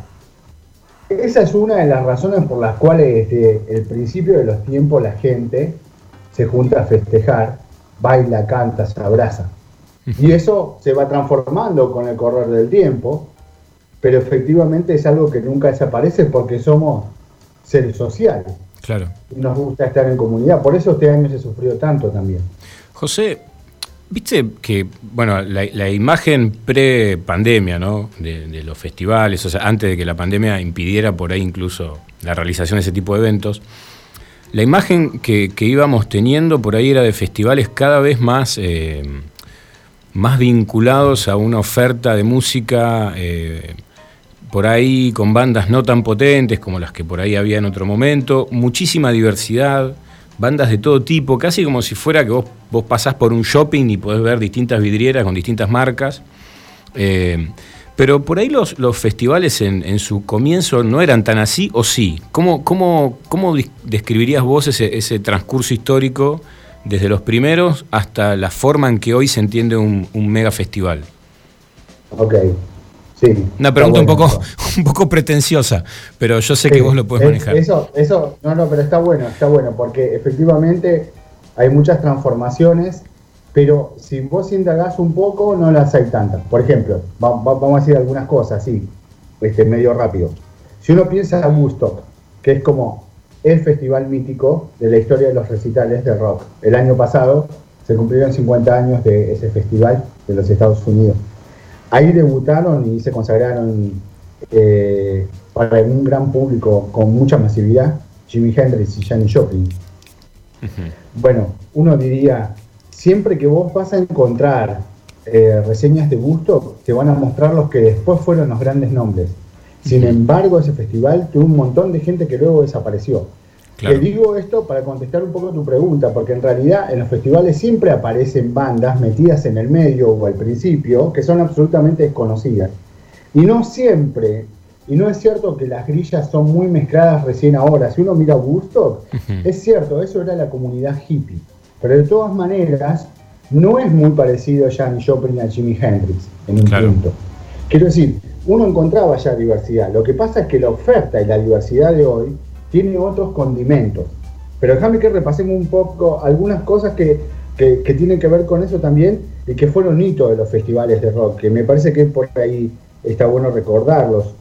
Esa es una de las razones por las cuales desde el principio de los tiempos la gente se junta a festejar baila, canta, se abraza. Y eso se va transformando con el correr del tiempo, pero efectivamente es algo que nunca desaparece porque somos seres sociales. Claro. Y nos gusta estar en comunidad. Por eso este año se sufrió tanto también. José, viste que, bueno, la, la imagen pre-pandemia, ¿no? De, de, los festivales, o sea, antes de que la pandemia impidiera por ahí incluso la realización de ese tipo de eventos, la imagen que, que, íbamos teniendo por ahí era de festivales cada vez más, eh, más vinculados a una oferta de música, eh, por ahí con bandas no tan potentes como las que por ahí había en otro momento, muchísima diversidad, bandas de todo tipo, casi como si fuera que vos, vos pasás por un shopping y podés ver distintas vidrieras con distintas marcas. Eh, pero por ahí los, los festivales en, en, su comienzo no eran tan así, ¿o sí? ¿Cómo, cómo, cómo describirías vos ese, ese, transcurso histórico desde los primeros hasta la forma en que hoy se entiende un, un mega festival? Ok, sí. Una pregunta bueno, un, poco, un poco pretenciosa, pero yo sé sí, que vos lo puedes manejar. Eso, eso, no, no, pero está bueno, está bueno, porque efectivamente hay muchas transformaciones pero si vos indagás un poco, no las hay tantas. Por ejemplo, va, va, vamos a decir algunas cosas, sí, este, medio rápido. Si uno piensa en Woodstock, que es como el festival mítico de la historia de los recitales de rock, el año pasado se cumplieron 50 años de ese festival de los Estados Unidos. Ahí debutaron y se consagraron eh, para un gran público con mucha masividad Jimi Hendrix y Janis Joplin. Bueno, uno diría, siempre que vos vas a encontrar eh, reseñas de gusto, te van a mostrar los que después fueron los grandes nombres. Sin embargo, ese festival tuvo un montón de gente que luego desapareció. Te digo esto para contestar un poco tu pregunta, porque en realidad en los festivales siempre aparecen bandas metidas en el medio o al principio que son absolutamente desconocidas. Y no siempre, y no es cierto que las grillas son muy mezcladas recién ahora. Si uno mira Woodstock, es cierto, eso era la comunidad hippie. Pero de todas maneras, no es muy parecido a Janis Joplin a Jimi Hendrix en un punto. Quiero decir, uno encontraba ya diversidad. Lo que pasa es que la oferta y la diversidad de hoy tiene otros condimentos. Pero déjame que repasemos un poco algunas cosas que, tienen que ver con eso también y que fueron hitos de los festivales de rock, que me parece que por ahí está bueno recordarlos,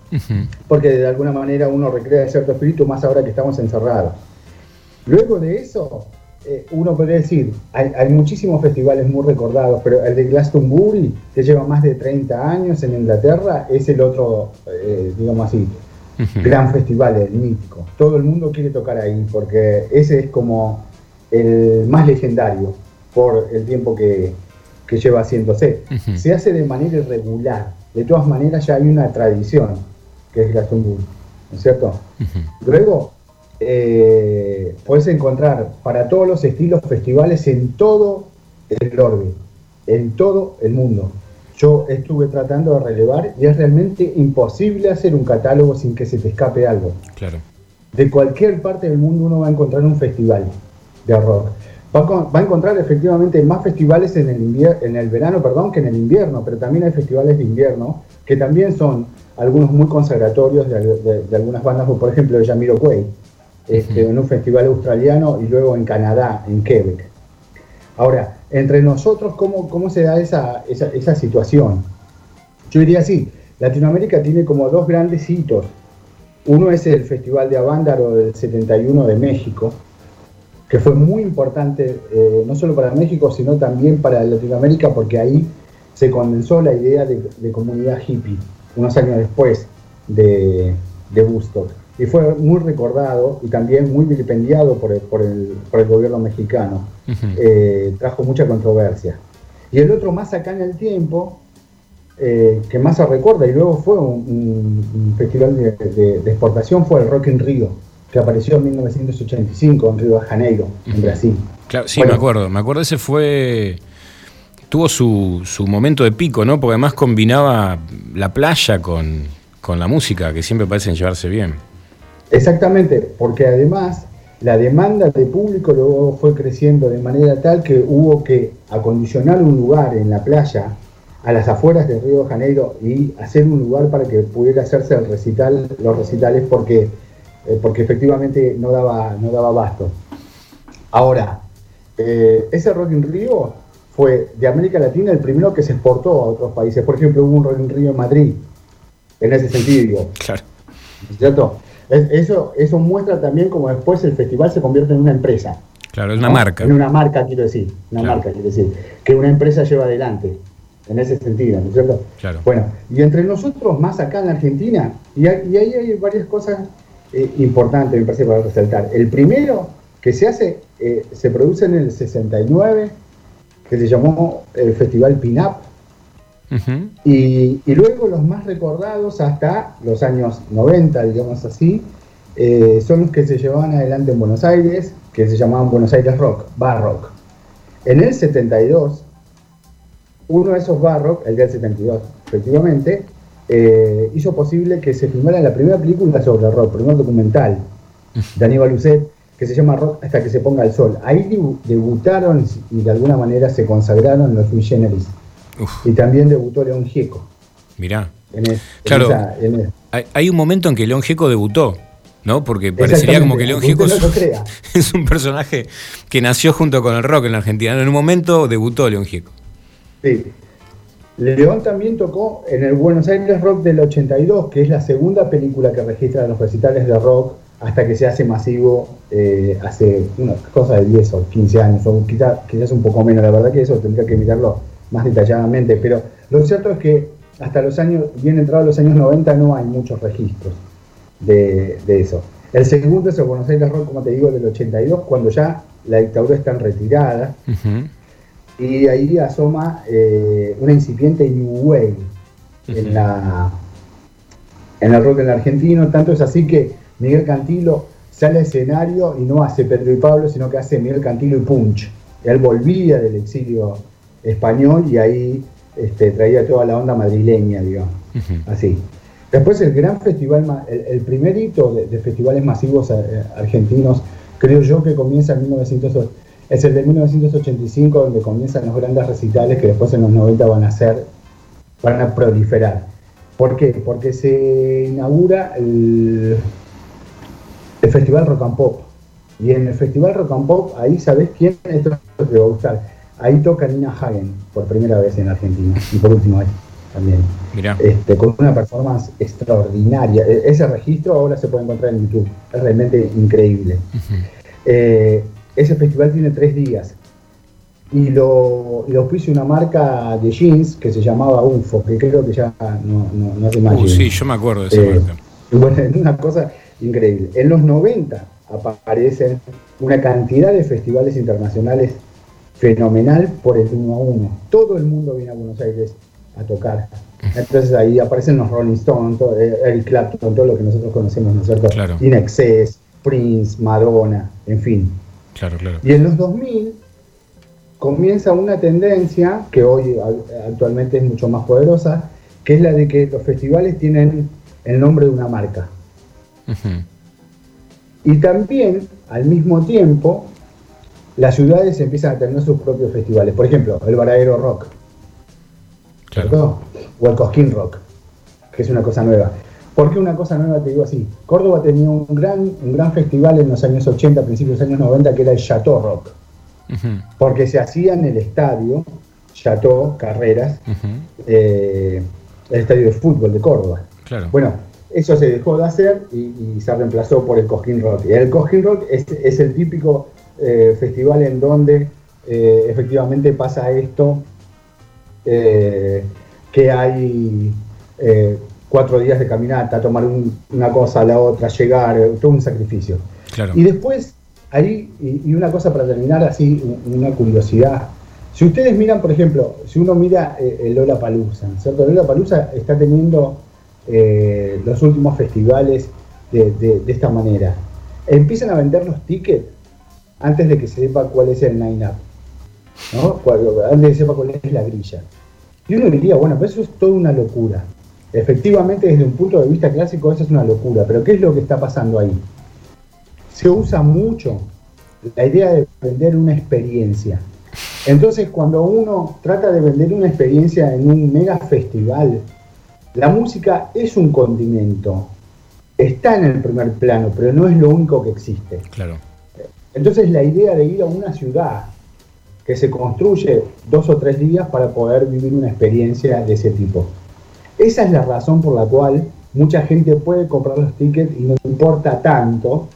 porque de alguna manera uno recrea cierto espíritu más ahora que estamos encerrados. Luego de eso, eh, uno podría decir, hay, muchísimos festivales muy recordados, pero el de Glastonbury, que lleva más de 30 años en Inglaterra, es el otro, eh, digamos así, gran festival, el mítico. Todo el mundo quiere tocar ahí, porque ese es como el más legendario por el tiempo que, lleva haciéndose. Se hace de manera irregular, de todas maneras ya hay una tradición, que es Glastonbury, ¿no es cierto? Luego, eh, puedes encontrar para todos los estilos festivales en todo el orbe, en todo el mundo. Yo estuve tratando de relevar y es realmente imposible hacer un catálogo sin que se te escape algo. Claro. De cualquier parte del mundo uno va a encontrar un festival de rock. Va a, encontrar efectivamente más festivales en el, en el verano perdón, que en el invierno, pero también hay festivales de invierno que también son algunos muy consagratorios de, algunas bandas, por ejemplo, de Jamiroquai este, en un festival australiano y luego en Canadá, en Quebec. Ahora, entre nosotros, ¿cómo, cómo se da esa, esa, situación? Yo diría así, Latinoamérica tiene como dos grandes hitos. Uno es el Festival de Avándaro del 71 de México, que fue muy importante eh, no solo para México, sino también para Latinoamérica, porque ahí se condensó la idea de, comunidad hippie, unos años después de, de Woodstock y fue muy recordado y también muy vilipendiado por el, por el, por el gobierno mexicano. Eh, trajo mucha controversia. Y el otro más acá en el tiempo, eh, que más se recuerda y luego fue un, festival de, exportación, fue el Rock in Rio, que apareció en 1985 en Río de Janeiro, en Brasil. Claro, sí, me acuerdo, me acuerdo, ese fue tuvo su, su, momento de pico, ¿no? Porque además combinaba la playa con, con la música, que siempre parecen llevarse bien. Exactamente, porque además la demanda de público luego fue creciendo de manera tal que hubo que acondicionar un lugar en la playa a las afueras de Río de Janeiro y hacer un lugar para que pudiera hacerse el recital, los recitales porque, eh, porque efectivamente no daba, no daba abasto. Ahora, eh, ese Rock in Río fue de América Latina el primero que se exportó a otros países. Por ejemplo, hubo un Rock in Río en Madrid, en ese sentido. Claro. ¿Cierto? Eso, eso muestra también cómo después el festival se convierte en una empresa. Claro, es una marca. En una marca, quiero decir. Una marca, quiero decir. Que una empresa lleva adelante. En ese sentido, ¿no es cierto? Claro. Bueno, y entre nosotros, más acá en Argentina, y, ahí hay varias cosas eh, importantes, me parece, para resaltar. El primero que se hace, eh, se produce en el 69, que se llamó el Festival Pinap, y, luego los más recordados hasta los años 90, digamos así, eh, son los que se llevaban adelante en Buenos Aires, que se llamaban Buenos Aires Rock, Bar Rock. En el 72, uno de esos Bar Rock, el del 72, efectivamente, eh, hizo posible que se filmara la primera película sobre rock, primer documental de Aníbal Lucet, que se llama Rock hasta que se ponga el sol. Ahí debutaron y de alguna manera se consagraron los Sui Generis. Y también debutó León Gieco. Mirá. claro, hay, un momento en que León Gieco debutó, ¿no? Porque parecería como que León Gieco es, un personaje que nació junto con el rock en la Argentina. En un momento debutó León Gieco. Sí. León también tocó en el Buenos Aires Rock del 82, que es la segunda película que registra los recitales de rock hasta que se hace masivo eh, hace una cosa de 10 o 15 años, o quizás, quizás un poco menos, la verdad que eso tendría que mirarlo más detalladamente, pero lo cierto es que hasta los años, bien entrados los años 90, no hay muchos registros de, eso. El segundo es el Buenos Aires Rock, como te digo, del 82, cuando ya la dictadura está en retirada, y ahí asoma eh, una incipiente New Wave en, la, en el rock en el argentino, tanto es así que Miguel Cantilo sale al escenario y no hace Pedro y Pablo, sino que hace Miguel Cantilo y Punch. Él volvía del exilio español y ahí este, traía toda la onda madrileña, digamos. Así. Después el gran festival, el, primer hito de, festivales masivos eh, argentinos, creo yo que comienza en 1980, es el de 1985 donde comienzan los grandes recitales que después en los 90 van a ser, van a proliferar. ¿Por qué? Porque se inaugura el, el Festival Rock and Pop. Y en el Festival Rock and Pop, ahí sabes quién, esto te va a gustar, ahí toca Nina Hagen por primera vez en Argentina y por última vez también. Este, con una performance extraordinaria. E, ese registro ahora se puede encontrar en YouTube, es realmente increíble. Eh, ese festival tiene tres días y lo, lo puse una marca de jeans que se llamaba UFO, que creo que ya no, no, no hace más. Uh, sí, yo me acuerdo de esa eh, marca. Bueno, es una cosa increíble. En los 90 aparecen una cantidad de festivales internacionales fenomenal por el uno a uno. Todo el mundo viene a Buenos Aires a tocar. Entonces ahí aparecen los Rolling Stones, todo, eh, Eric Clapton, todo lo que nosotros conocemos, ¿no es cierto? Claro. In Excess, Prince, Madonna, en fin. Claro, claro. Y en los 2000 comienza una tendencia que hoy actualmente es mucho más poderosa, que es la de que los festivales tienen el nombre de una marca. Y también, al mismo tiempo, las ciudades empiezan a tener sus propios festivales. Por ejemplo, el Varadero Rock. Claro. O el Cosquín Rock, que es una cosa nueva. ¿Por qué una cosa nueva te digo así? Córdoba tenía un gran, un gran festival en los años 80, principios de los años 90, que era el Chateau Rock. Porque se hacía en el estadio, Chateau, Carreras, eh, el estadio de fútbol de Córdoba. Claro. Bueno, eso se dejó de hacer y, se reemplazó por el Cosquín Rock. Y el Cosquín Rock es, el típico eh, festival en donde eh, efectivamente pasa esto, eh, que hay cuatro días de caminata, tomar una cosa a la otra, llegar, todo un sacrificio. Y después, ahí, y, una cosa para terminar así, una curiosidad. Si ustedes miran, por ejemplo, si uno mira el Lola Palusa, ¿cierto? Lola Palusa está teniendo los últimos festivales de, esta manera. Empiezan a vender los tickets antes de que se sepa cuál es el line-up. ¿no? Antes de que sepa cuál es la grilla. Y uno diría, bueno, pues eso es toda una locura. Efectivamente, desde un punto de vista clásico, eso es una locura. Pero ¿qué es lo que está pasando ahí? Se usa mucho la idea de vender una experiencia. Entonces, cuando uno trata de vender una experiencia en un mega festival, la música es un condimento, está en el primer plano, pero no es lo único que existe. Claro. Entonces la idea de ir a una ciudad que se construye dos o tres días para poder vivir una experiencia de ese tipo. Esa es la razón por la cual mucha gente puede comprar los tickets y no importa tanto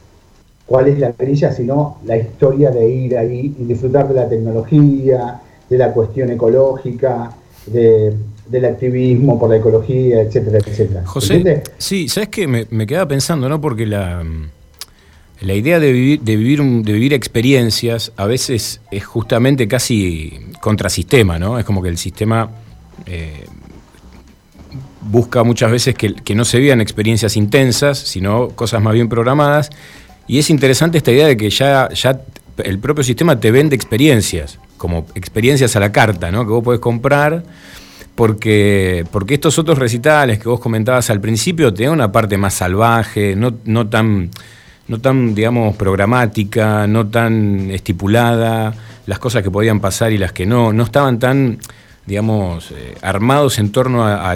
cuál es la grilla, sino la historia de ir ahí y disfrutar de la tecnología, de la cuestión ecológica, de, del activismo por la ecología, etcétera, etcétera. José, sí, sabes que me, me, quedaba pensando, ¿no? Porque la, la idea de vivir, de vivir, de vivir experiencias a veces es justamente casi contrasistema, ¿no? Es como que el sistema eh, busca muchas veces que, no se vean experiencias intensas, sino cosas más bien programadas. Y es interesante esta idea de que ya, ya el propio sistema te vende experiencias, como experiencias a la carta, ¿no? Que vos podés comprar porque, porque estos otros recitales que vos comentabas al principio tenían una parte más salvaje, no, no, tan, no tan, digamos, programática, no tan estipulada, las cosas que podían pasar y las que no, no estaban tan, digamos, eh, armados en torno a,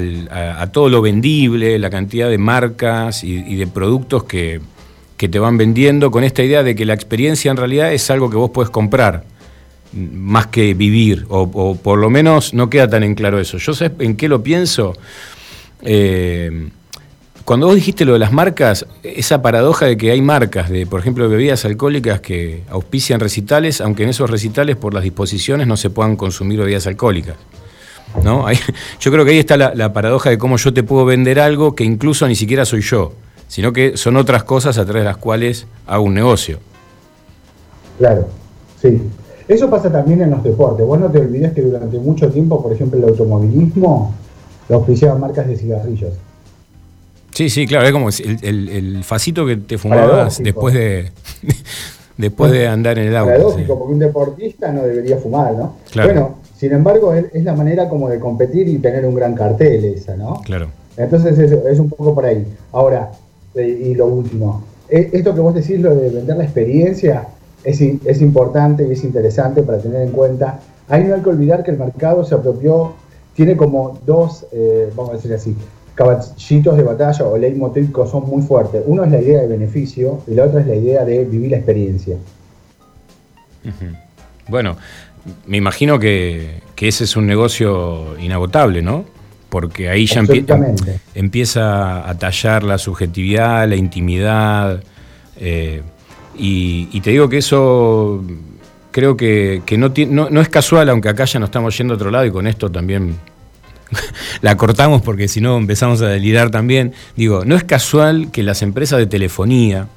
todo lo vendible, la cantidad de marcas y, de productos que, que te van vendiendo, con esta idea de que la experiencia en realidad es algo que vos puedes comprar más que vivir, o, por lo menos no queda tan en claro eso. Yo sé en qué lo pienso. Eh, cuando vos dijiste lo de las marcas, esa paradoja de que hay marcas de, por ejemplo, bebidas alcohólicas que auspician recitales, aunque en esos recitales por las disposiciones no se puedan consumir bebidas alcohólicas. ¿no? yo creo que ahí está la, paradoja de cómo yo te puedo vender algo que incluso ni siquiera soy yo, sino que son otras cosas a través de las cuales hago un negocio. Claro, sí. Eso pasa también en los deportes. Vos no te olvides que durante mucho tiempo, por ejemplo, el automovilismo lo auspiciaban marcas de cigarrillos. Sí, sí, claro, es como el, el, facito que te fumabas después de después de andar en el auto. Paradójico, porque un deportista no debería fumar, ¿no? Bueno, sin embargo, es, la manera como de competir y tener un gran cartel esa, ¿no? Claro. Entonces es, un poco por ahí. Ahora, eh, y lo último, e, esto que vos decís, lo de vender la experiencia, es, es importante y es interesante para tener en cuenta. Ahí no hay que olvidar que el mercado se apropió, tiene como dos, eh, vamos a decir así, caballitos de batalla o leitmotiv que son muy fuertes. Uno es la idea de beneficio y la otra es la idea de vivir la experiencia. Bueno, me imagino que, ese es un negocio inagotable, ¿no? Porque ahí ya empieza a tallar la subjetividad, la intimidad. Eh, y, te digo que eso creo que, no, no, es casual, aunque acá ya nos estamos yendo a otro lado y con esto también la cortamos porque si no empezamos a delirar también. Digo, no es casual que las empresas de telefonía,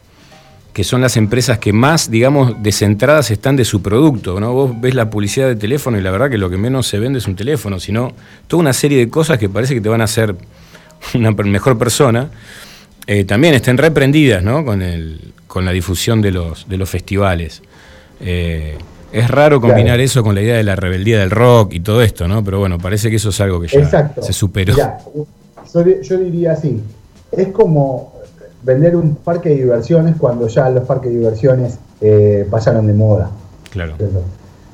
que son las empresas que más, digamos, descentradas están de su producto. ¿no? Vos ves la publicidad de teléfono y la verdad que lo que menos se vende es un teléfono, sino toda una serie de cosas que parece que te van a hacer una mejor persona. Eh, también estén reprendidas ¿no? con, el, con la difusión de los, de los festivales. Eh, es raro combinar eso con la idea de la rebeldía del rock y todo esto, ¿no? Pero bueno, parece que eso es algo que ya se superó. yo diría así, es como vender un parque de diversiones cuando ya los parques de diversiones eh, pasaron de moda. Claro.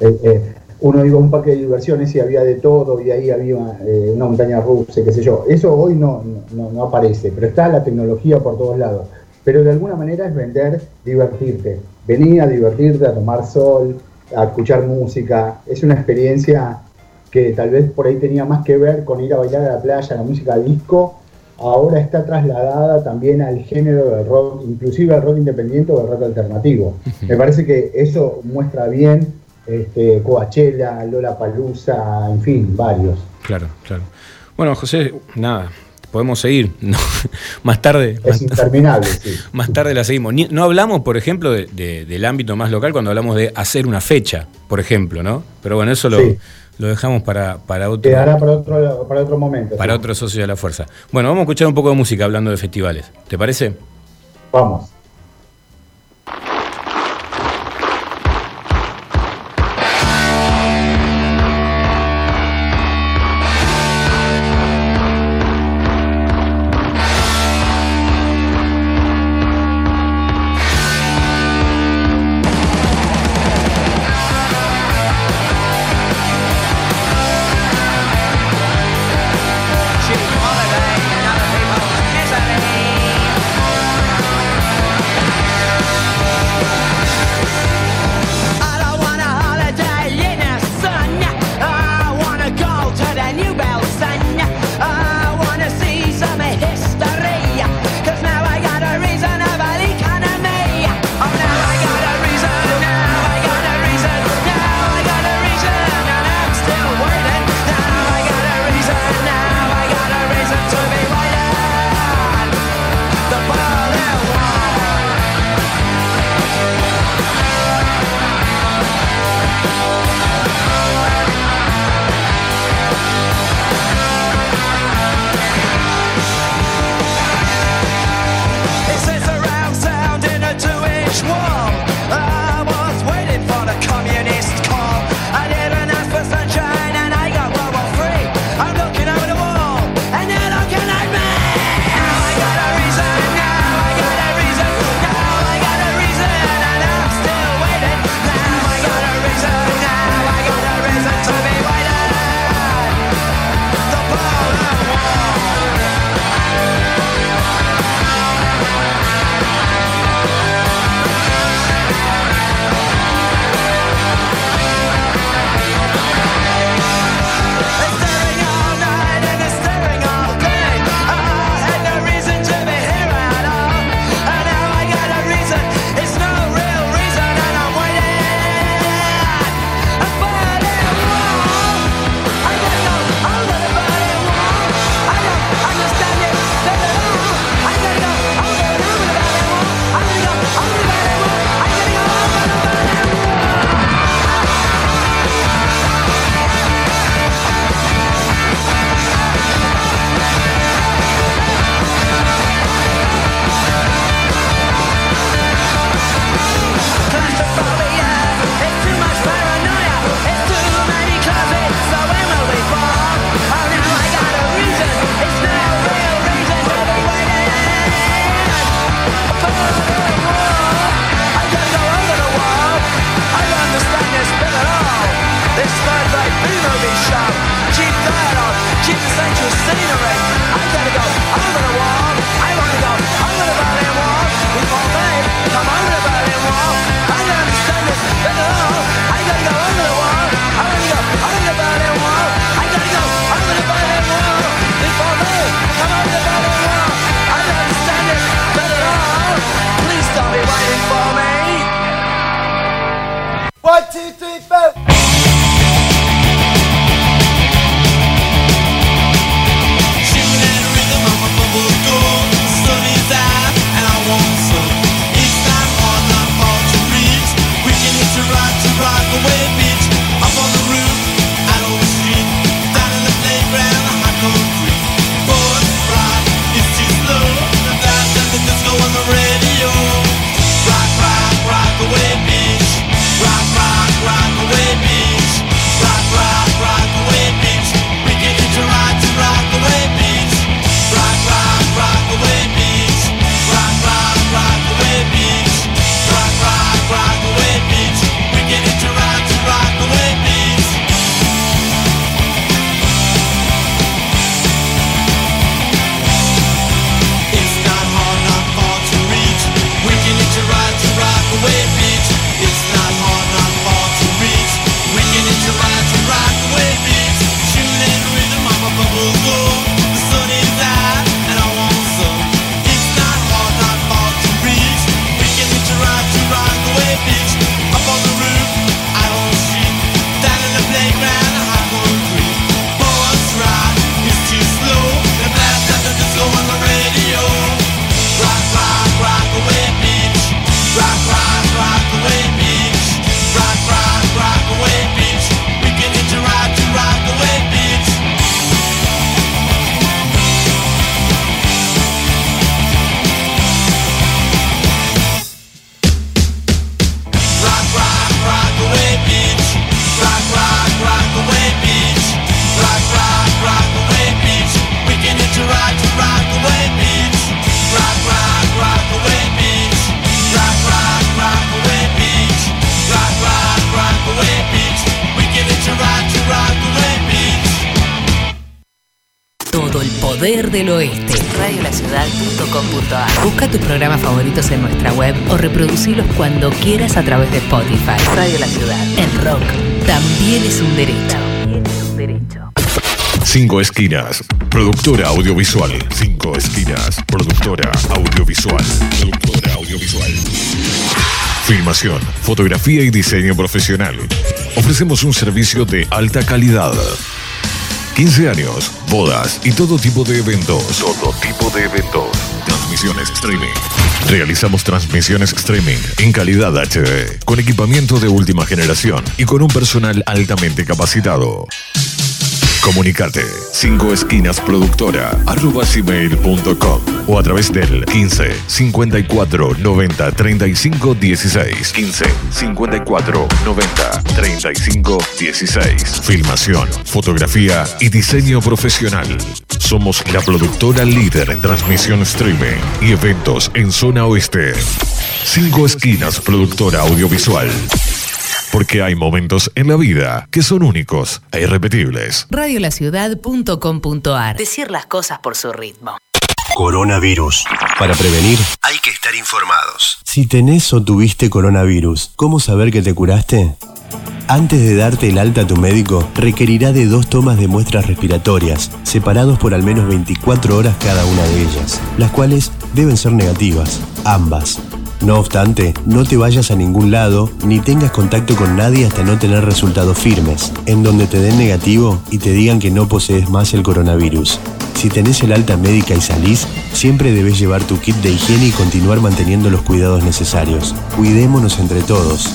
Eh, eh, uno iba a un parque de diversiones y había de todo y ahí había una montaña rusa, qué sé yo. Eso hoy no, no, aparece, pero está la tecnología por todos lados. Pero de alguna manera es vender, divertirte. Venir a divertirte, a tomar sol, a escuchar música. Es una experiencia que tal vez por ahí tenía más que ver con ir a bailar a la playa, la música disco, ahora está trasladada también al género del rock, inclusive al rock independiente o al rock alternativo. Me parece que eso muestra bien este, Coachella, Lola Palusa, en fin, varios. Claro, claro. Bueno, José, nada, podemos seguir. más tarde. Es interminable, sí. Más tarde la seguimos. no hablamos, por ejemplo, del ámbito más local cuando hablamos de hacer una fecha, por ejemplo, ¿no? Pero bueno, eso lo lo dejamos para, para otro. Quedará para otro, para otro momento. Para otro socio de la fuerza. Bueno, vamos a escuchar un poco de música hablando de festivales. ¿Te parece? Vamos. Cuando quieras a través de Spotify. Radio La Ciudad. El rock también es un derecho. También es un derecho. Cinco Esquinas, productora audiovisual. Cinco Esquinas, productora audiovisual. Productora audiovisual. Filmación, fotografía y diseño profesional. Ofrecemos un servicio de alta calidad. 15 años, bodas y todo tipo de eventos. Todo tipo de eventos. Streaming. Realizamos transmisiones streaming en calidad HD, con equipamiento de última generación y con un personal altamente capacitado. Comunicate 5 esquinas productora arroba gmail.com o a través del 15 54 90 35 16 15 54 90 35 16 Filmación, fotografía y diseño profesional. Somos la productora líder en transmisión streaming y eventos en zona oeste. 5 esquinas productora audiovisual. Porque hay momentos en la vida que son únicos e irrepetibles. Radiolaciudad.com.ar Decir las cosas por su ritmo. Coronavirus. Para prevenir, hay que estar informados. Si tenés o tuviste coronavirus, ¿cómo saber que te curaste? Antes de darte el alta a tu médico, requerirá de dos tomas de muestras respiratorias, separados por al menos 24 horas cada una de ellas, las cuales deben ser negativas, ambas. No obstante, no te vayas a ningún lado ni tengas contacto con nadie hasta no tener resultados firmes, en donde te den negativo y te digan que no posees más el coronavirus. Si tenés el alta médica y salís, siempre debes llevar tu kit de higiene y continuar manteniendo los cuidados necesarios. Cuidémonos entre todos.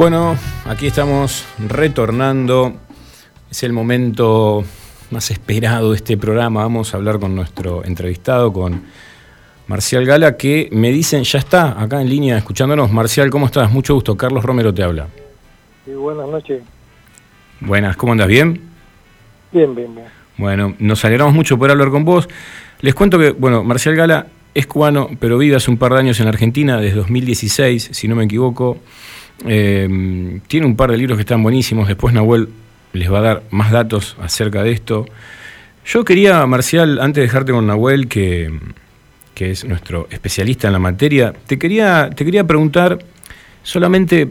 Bueno, aquí estamos retornando. Es el momento más esperado de este programa. Vamos a hablar con nuestro entrevistado, con Marcial Gala, que me dicen, ya está acá en línea escuchándonos. Marcial, ¿cómo estás? Mucho gusto. Carlos Romero te habla. Sí, buenas noches. Buenas, ¿cómo andas? ¿Bien? Bien, bien, bien. Bueno, nos alegramos mucho por hablar con vos. Les cuento que, bueno, Marcial Gala es cubano, pero vive hace un par de años en Argentina, desde 2016, si no me equivoco. Eh, tiene un par de libros que están buenísimos. Después Nahuel les va a dar más datos acerca de esto. Yo quería, Marcial, antes de dejarte con Nahuel, que, que es nuestro especialista en la materia, te quería, te quería preguntar solamente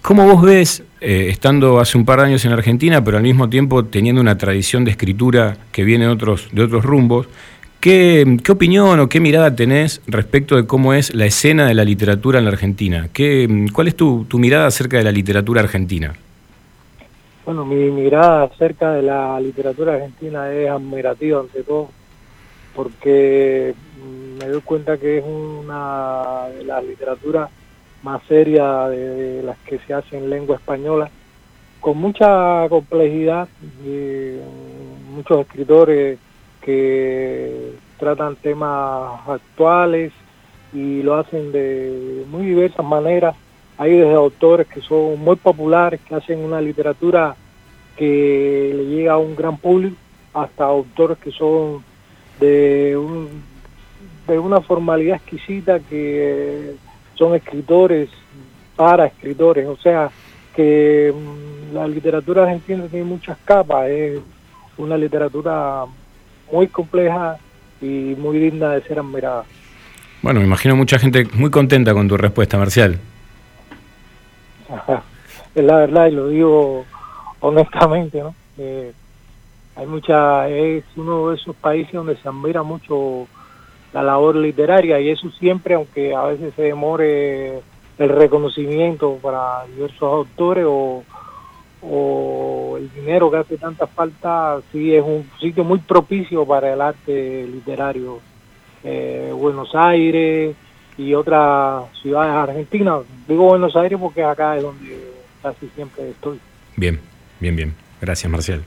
cómo vos ves, eh, estando hace un par de años en Argentina, pero al mismo tiempo teniendo una tradición de escritura que viene otros, de otros rumbos, ¿Qué, opinión o qué mirada tenés respecto de cómo es la escena de la literatura en la Argentina? ¿Qué, ¿Cuál es tu, mirada acerca de la literatura argentina? Bueno, mi mirada acerca de la literatura argentina es admirativa ante todo, porque mm, me doy cuenta que es una de las literaturas más serias de, las que se hacen en lengua española, con mucha complejidad, y muchos escritores que tratan temas actuales y lo hacen de muy diversas maneras. Hay desde autores que son muy populares, que hacen una literatura que le llega a un gran público, hasta autores que son de, una formalidad exquisita, que son escritores para escritores. O sea, que mm, la literatura argentina tiene muchas capas, es una literatura muy compleja y muy digna de ser admirada. Bueno, me imagino mucha gente muy contenta con tu respuesta, Marcial. es la verdad y lo digo honestamente, ¿no? Eh, hay mucha, es uno de esos países donde se admira mucho la labor literaria y eso siempre, aunque a veces se demore el reconocimiento para diversos autores o, o el dinero que hace tanta falta, sí es un sitio muy propicio para el arte literario. Eh, Buenos Aires y otras ciudades argentinas. Digo Buenos Aires porque acá es donde casi siempre estoy. Bien, bien, bien. Gracias, Marcial.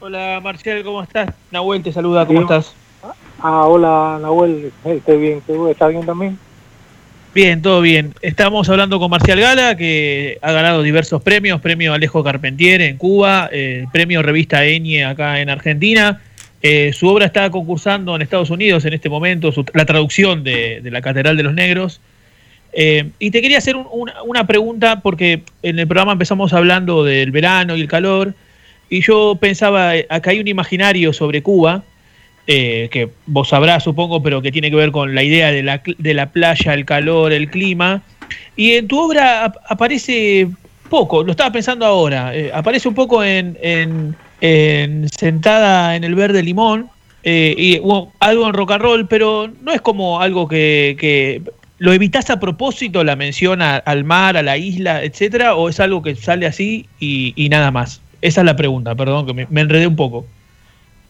Hola Marcial, ¿cómo estás? Nahuel te saluda, ¿cómo estás? Ah, hola Nahuel, estoy bien, ¿tú estás bien también? Bien, todo bien. Estamos hablando con Marcial Gala, que ha ganado diversos premios, premio Alejo Carpentier en Cuba, eh, premio Revista Eñe acá en Argentina. Eh, su obra está concursando en Estados Unidos en este momento, la traducción de, la Catedral de los Negros. Eh, y te quería hacer una, pregunta, porque en el programa empezamos hablando del verano y el calor, y yo pensaba, acá hay un imaginario sobre Cuba, que vos sabrás, supongo, pero que tiene que ver con la idea de la, de la playa, el calor, el clima. Y en tu obra aparece poco, lo estaba pensando ahora, aparece un poco en sentada en el verde limón eh, y algo en rock and roll, pero no es como algo que, lo evitas a propósito la mención al mar, a la isla, etcétera, o es algo que sale así y, nada más. Esa es la pregunta, perdón que me, enredé un poco.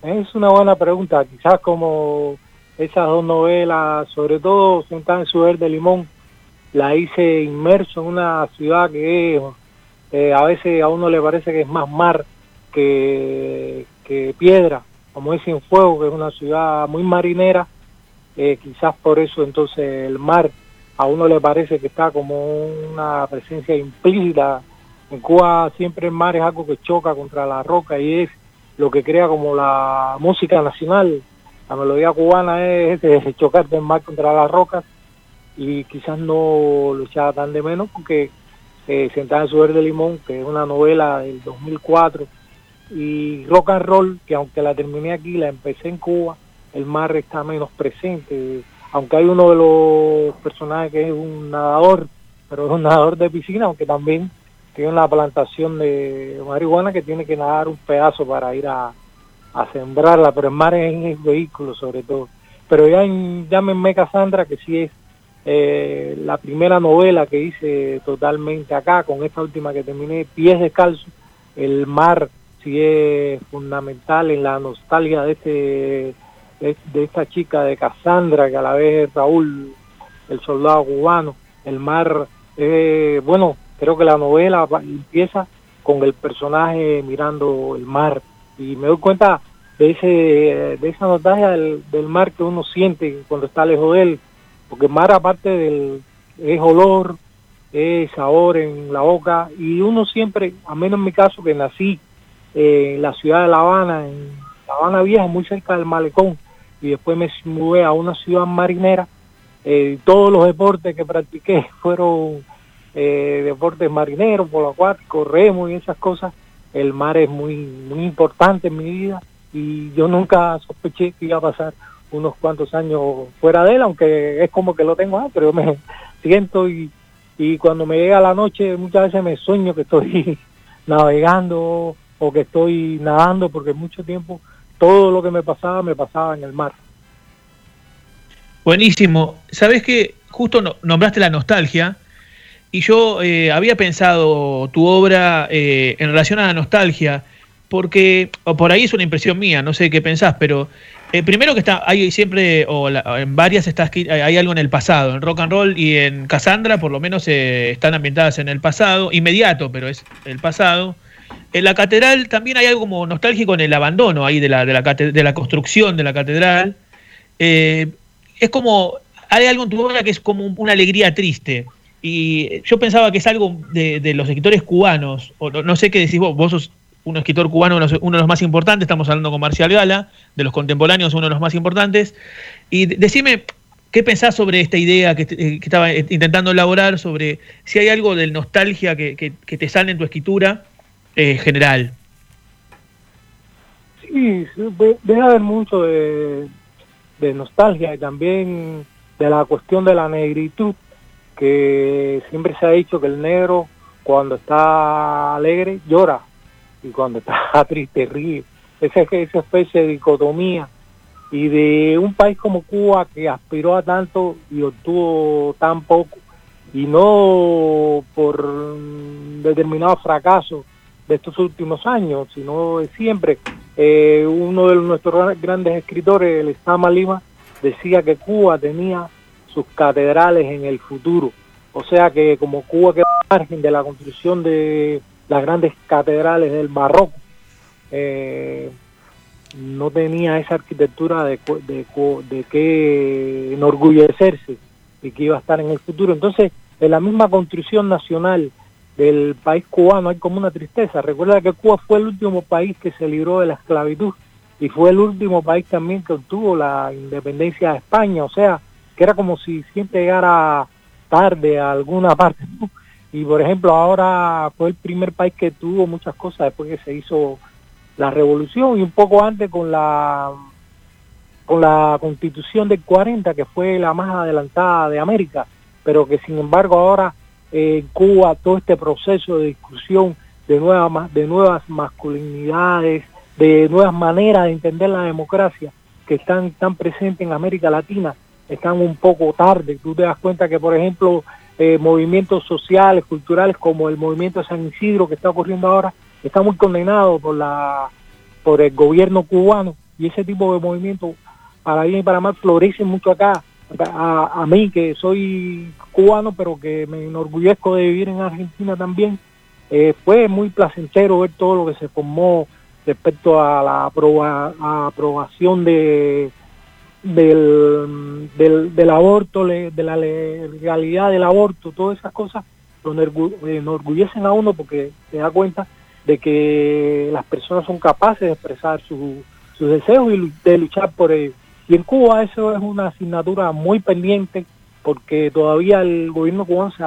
Es una buena pregunta, quizás como esas dos novelas, sobre todo sentada en su verde limón, la hice inmerso en una ciudad que eh, a veces a uno le parece que es más mar que, Piedra, como es Fuego, que es una ciudad muy marinera, eh, quizás por eso entonces el mar a uno le parece que está como una presencia implícita. En Cuba siempre el mar es algo que choca contra la roca y es lo que crea como la música nacional. La melodía cubana es chocar del mar contra las rocas y quizás no lo echaba tan de menos porque eh, Sentada en su verde limón, que es una novela del 2004, y rock and roll, que aunque la terminé aquí, la empecé en Cuba, el mar está menos presente, aunque hay uno de los personajes que es un nadador, pero es un nadador de piscina, aunque también tiene una plantación de marihuana que tiene que nadar un pedazo para ir a, sembrarla, pero el mar es en el vehículo sobre todo. Pero ya en Llámenme Cassandra, que sí es eh, la primera novela que hice totalmente acá, con esta última que terminé, Pies Descalzos, el mar sí es fundamental en la nostalgia de este de, esta chica de Cassandra que a la vez es Raúl el soldado cubano el mar eh, bueno creo que la novela empieza con el personaje mirando el mar y me doy cuenta de ese de esa nostalgia del, mar que uno siente cuando está lejos de él porque el mar aparte del es olor es sabor en la boca y uno siempre, a menos en mi caso que nací eh, en la ciudad de La Habana, en La Habana Vieja, muy cerca del malecón, y después me mudé a una ciudad marinera. Eh, todos los deportes que practiqué fueron eh, deportes marineros, por acuático, remo y esas cosas. El mar es muy, muy importante en mi vida y yo nunca sospeché que iba a pasar unos cuantos años fuera de él, aunque es como que lo tengo, pero yo me siento y, y cuando me llega la noche muchas veces me sueño que estoy navegando o que estoy nadando, porque mucho tiempo todo lo que me pasaba me pasaba en el mar. Buenísimo. Sabes que justo nombraste la nostalgia y yo eh, había pensado tu obra eh, en relación a la nostalgia, porque o por ahí es una impresión mía, no sé qué pensás, pero eh, primero que está, hay siempre, o en varias está, hay algo en el pasado, en rock and roll y en Cassandra por lo menos están ambientadas en el pasado, inmediato, pero es el pasado. En la catedral también hay algo como nostálgico en el abandono ahí de la, de la, de la construcción de la catedral. Eh, es como, hay algo en tu obra que es como una alegría triste. Y yo pensaba que es algo de, los escritores cubanos, o no, sé qué decís vos, vos sos un escritor cubano, uno de los más importantes, estamos hablando con Marcial Gala, de los contemporáneos, uno de los más importantes. Y decime, ¿qué pensás sobre esta idea que, eh, estaba intentando elaborar, sobre si hay algo de nostalgia que, que te sale en tu escritura eh, general. Sí, debe haber mucho de, nostalgia y también de la cuestión de la negritud, que siempre se ha dicho que el negro cuando está alegre llora y cuando está triste ríe. Esa, esa especie de dicotomía y de un país como Cuba que aspiró a tanto y obtuvo tan poco y no por determinado fracaso de estos últimos años, sino de siempre. Eh, uno de nuestros grandes escritores, el Estama Lima, decía que Cuba tenía sus catedrales en el futuro. O sea que como Cuba quedó margen de la construcción de las grandes catedrales del barroco, eh, no tenía esa arquitectura de, de, de que enorgullecerse y que iba a estar en el futuro. Entonces, en la misma construcción nacional del país cubano hay como una tristeza. Recuerda que Cuba fue el último país que se libró de la esclavitud y fue el último país también que obtuvo la independencia de España, o sea, que era como si siempre llegara tarde a alguna parte. Y por ejemplo, ahora fue el primer país que tuvo muchas cosas después que se hizo la revolución y un poco antes con la con la constitución del 40 que fue la más adelantada de América pero que sin embargo ahora en Cuba todo este proceso de discusión de nuevas de nuevas masculinidades de nuevas maneras de entender la democracia que están tan presentes en América Latina están un poco tarde. Tú te das cuenta que por ejemplo eh, movimientos sociales culturales como el movimiento San Isidro que está ocurriendo ahora está muy condenado por la por el gobierno cubano. Y ese tipo de movimientos para bien y para mal florecen mucho acá. A, a, mí que soy cubano pero que me enorgullezco de vivir en Argentina también eh, fue muy placentero ver todo lo que se formó respecto a la aprobación de del, del, del aborto, de la legalidad del aborto, todas esas cosas lo enorgullecen a uno porque se da cuenta de que las personas son capaces de expresar sus deseos y de luchar por ellos. Y en Cuba eso es una asignatura muy pendiente porque todavía el gobierno cubano se,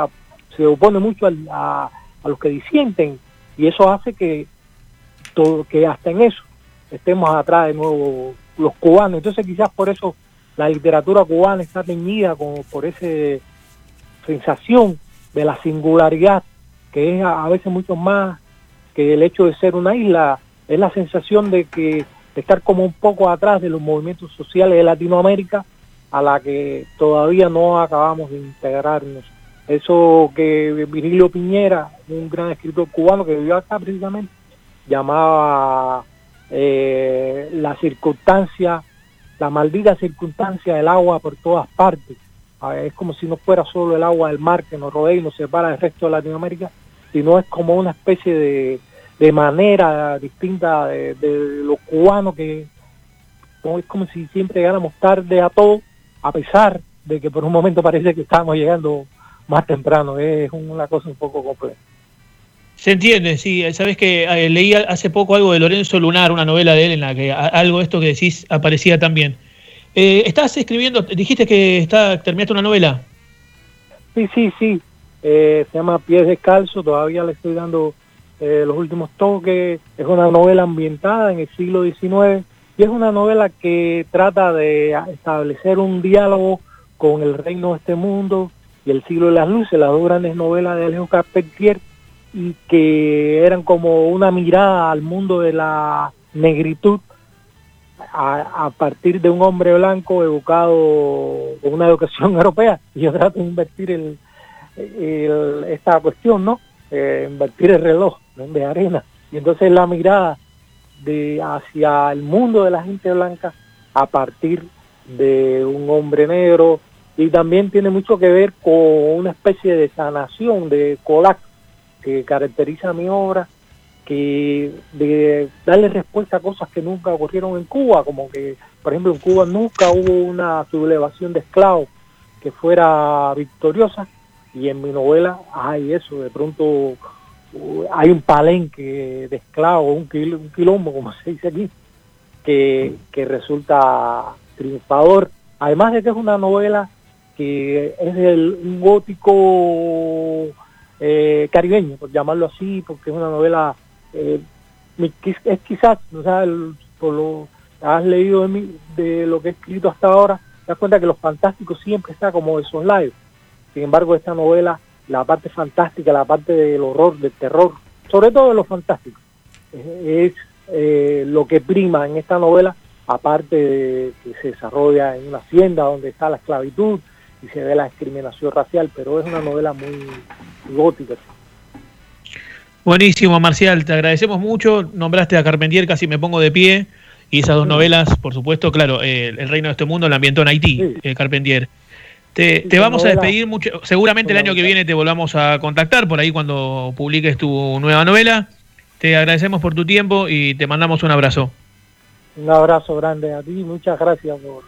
se opone mucho a, a, los que disienten y eso hace que, todo, que hasta en eso estemos atrás de nuevo los cubanos. Entonces quizás por eso la literatura cubana está teñida como por esa sensación de la singularidad que es a veces mucho más que el hecho de ser una isla es la sensación de que estar como un poco atrás de los movimientos sociales de Latinoamérica a la que todavía no acabamos de integrarnos. Eso que Virilio Piñera, un gran escritor cubano que vivió acá precisamente, llamaba eh, la circunstancia, la maldita circunstancia del agua por todas partes. Es como si no fuera solo el agua del mar que nos rodea y nos separa del resto de Latinoamérica, sino es como una especie de, manera distinta de, de los cubanos que es como si siempre llegáramos tarde a todo, a pesar de que por un momento parece que estamos llegando más temprano, es una cosa un poco compleja. Se entiende, sí. Sabes que eh, leí hace poco algo de Lorenzo Lunar, una novela de él en la que algo de esto que decís aparecía también. Eh, ¿Estás escribiendo, dijiste que está, terminaste una novela? Sí, sí, sí. Eh, se llama Pies Descalzo, todavía le estoy dando eh, los últimos toques. Es una novela ambientada en el siglo XIX y es una novela que trata de establecer un diálogo con el reino de este mundo y el siglo de las luces, las dos grandes novelas de Alejo Carpentier y que eran como una mirada al mundo de la negritud a, partir de un hombre blanco educado con una educación europea. Y yo trato de invertir el, esta cuestión, ¿no? Eh, invertir el reloj de arena. Y entonces la mirada de hacia el mundo de la gente blanca a partir de un hombre negro y también tiene mucho que ver con una especie de sanación de Colac que caracteriza mi obra que de darle respuesta a cosas que nunca ocurrieron en Cuba, como que, por ejemplo, en Cuba nunca hubo una sublevación de esclavos que fuera victoriosa, y en mi novela hay eso, de pronto uh, hay un palenque de esclavos, un, quilombo, como se dice aquí, que, que resulta triunfador, además de que es una novela que es el, un gótico eh, caribeño, por llamarlo así, porque es una novela, eh, es quizás, o sea, por lo has leído de, mí, de lo que he escrito hasta ahora, te das cuenta que los fantásticos siempre está como de live sin embargo, esta novela, la parte fantástica, la parte del horror, del terror, sobre todo de lo fantástico, es eh, lo que prima en esta novela, aparte de que se desarrolla en una hacienda donde está la esclavitud y se ve la discriminación racial, pero es una novela muy gótica. Buenísimo, Marcial, te agradecemos mucho. Nombraste a Carpentier, casi me pongo de pie. Y esas dos novelas, por supuesto, claro, eh, El Reino de este Mundo la ambientó en Haití, sí. Eh, Carpentier. Te, te vamos a despedir mucho. Seguramente el año que viene te volvamos a contactar por ahí cuando publiques tu nueva novela. Te agradecemos por tu tiempo y te mandamos un abrazo. Un abrazo grande a ti. Muchas gracias por,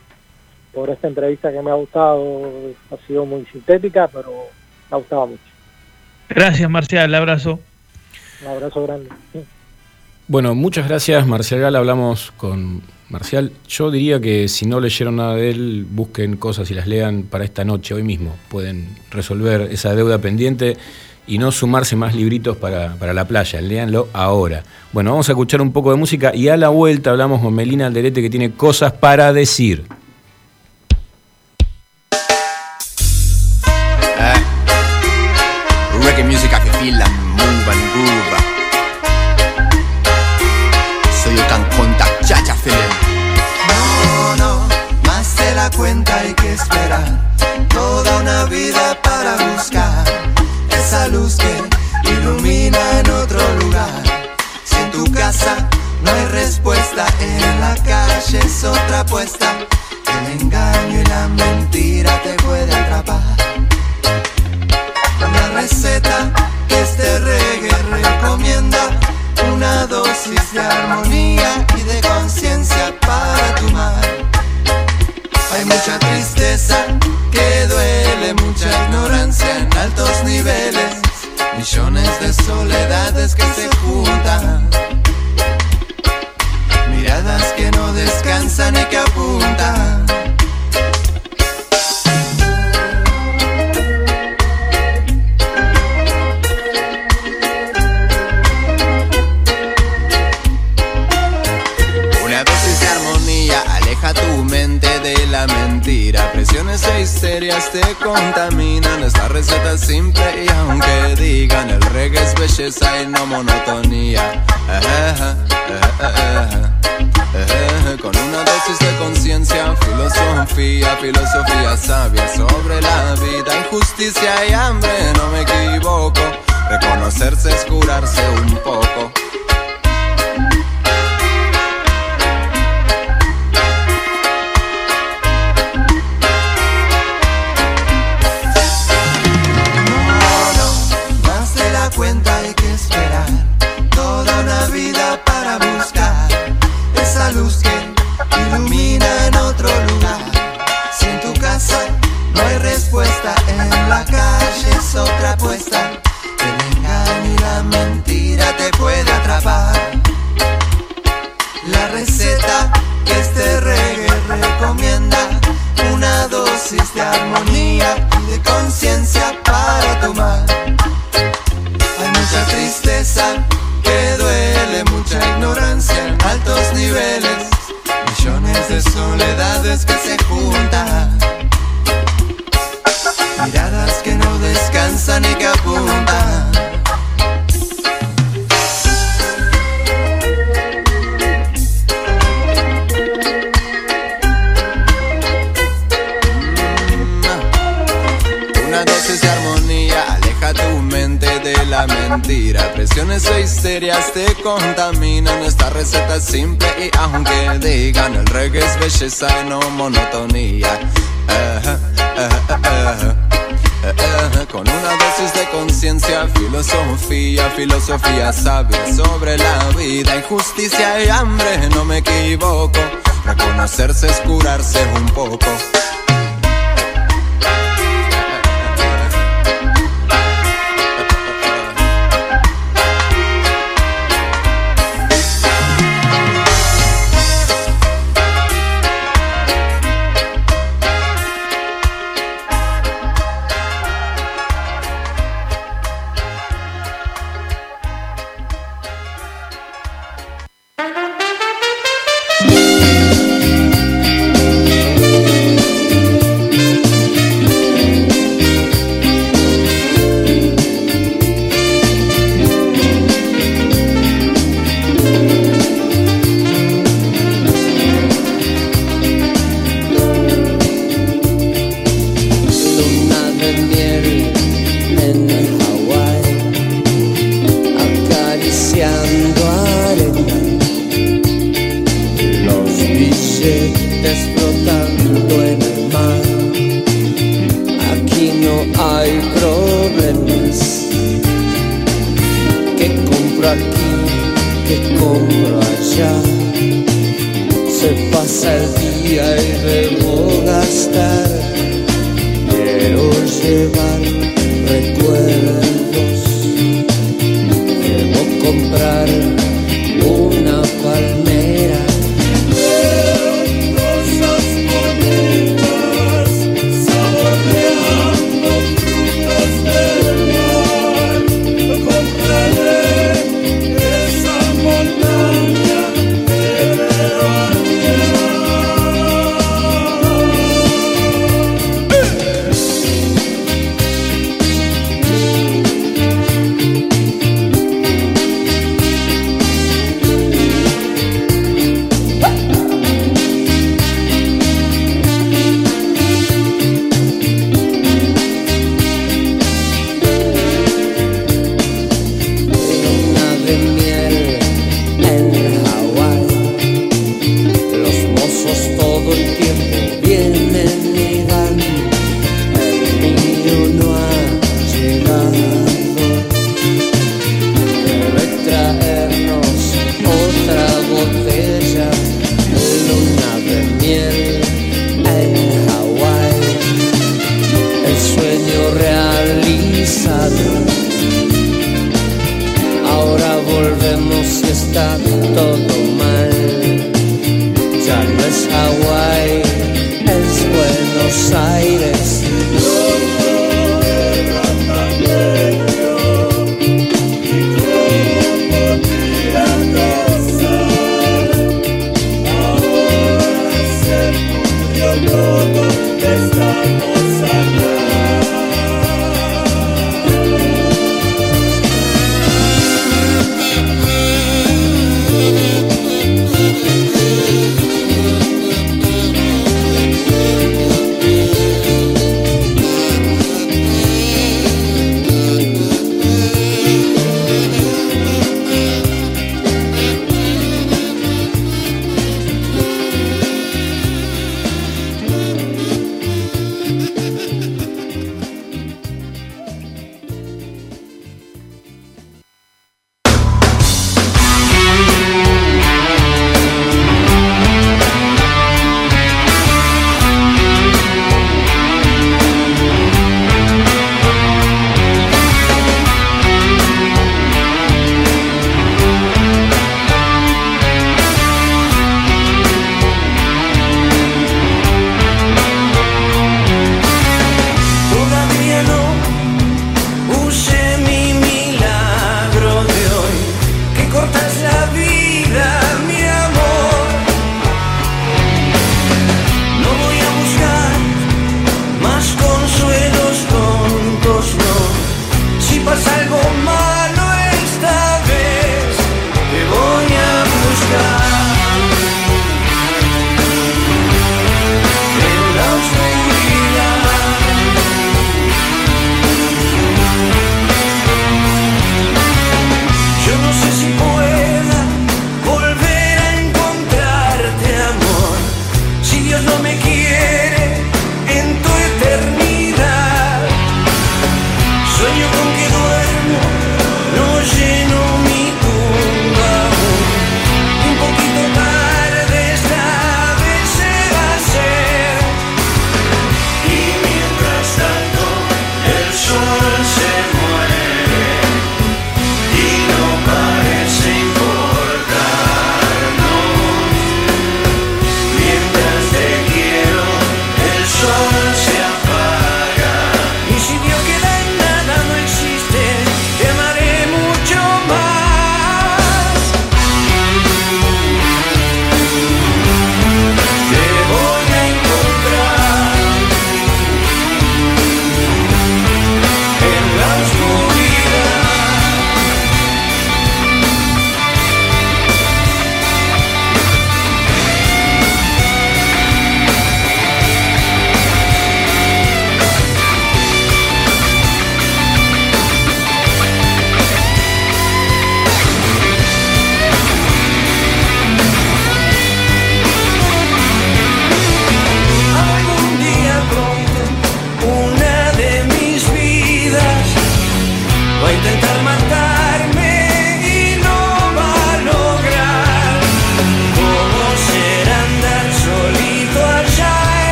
por esta entrevista que me ha gustado. Ha sido muy sintética, pero me ha gustado mucho. Gracias, Marcial. Abrazo. Un abrazo grande. Bueno, muchas gracias, Marcial Gal. Hablamos con Marcial. Yo diría que si no leyeron nada de él, busquen cosas y las lean para esta noche, hoy mismo. Pueden resolver esa deuda pendiente y no sumarse más libritos para, para la playa. Leanlo ahora. Bueno, vamos a escuchar un poco de música y a la vuelta hablamos con Melina Alderete que tiene cosas para decir. no hay respuesta. En la calle es otra apuesta.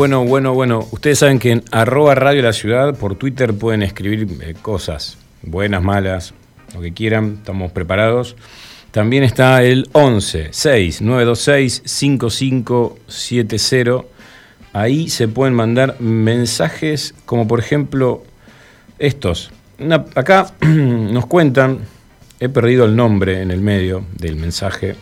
Bueno, bueno, bueno. Ustedes saben que en arroba Radio La Ciudad por Twitter pueden escribir eh, cosas, buenas, malas, lo que quieran, estamos preparados. También está el 11 6 926 5570. Ahí se pueden mandar mensajes como por ejemplo estos. Acá nos cuentan, he perdido el nombre en el medio del mensaje,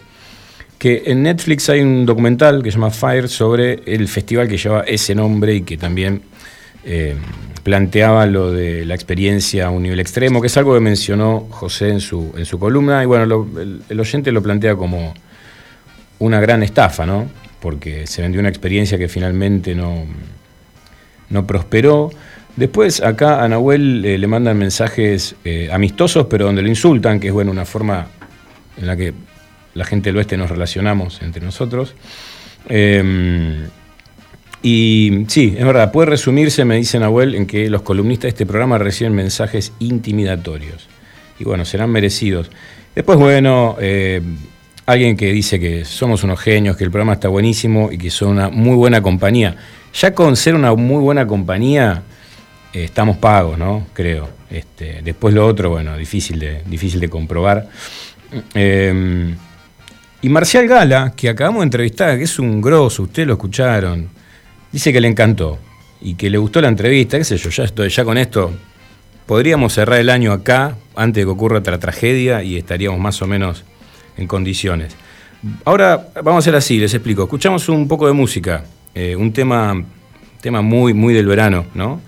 que en Netflix hay un documental que se llama Fire sobre el festival que lleva ese nombre y que también eh, planteaba lo de la experiencia a un nivel extremo, que es algo que mencionó José en su, en su columna, y bueno, el oyente lo plantea como una gran estafa, ¿no? Porque se vendió una experiencia que finalmente no, no prosperó. Después acá a Nahuel eh, le mandan mensajes eh, amistosos, pero donde lo insultan, que es bueno una forma en la que la gente del oeste nos relacionamos entre nosotros. Eh, y sí, es verdad, puede resumirse, me dice Nahuel, en que los columnistas de este programa reciben mensajes intimidatorios. Y bueno, serán merecidos. Después, bueno, eh, alguien que dice que somos unos genios, que el programa está buenísimo y que son una muy buena compañía. Ya con ser una muy buena compañía, eh, estamos pagos, ¿no? Creo. Este, después lo otro, bueno, difícil de, difícil de comprobar. Eh, y Marcial Gala, que acabamos de entrevistar, que es un grosso, ustedes lo escucharon, dice que le encantó y que le gustó la entrevista, qué sé yo, ya, estoy, con esto podríamos cerrar el año acá antes de que ocurra otra tragedia y estaríamos más o menos en condiciones. Ahora vamos a hacer así, les explico. Escuchamos un poco de música, eh, un tema, tema muy, muy del verano, ¿no?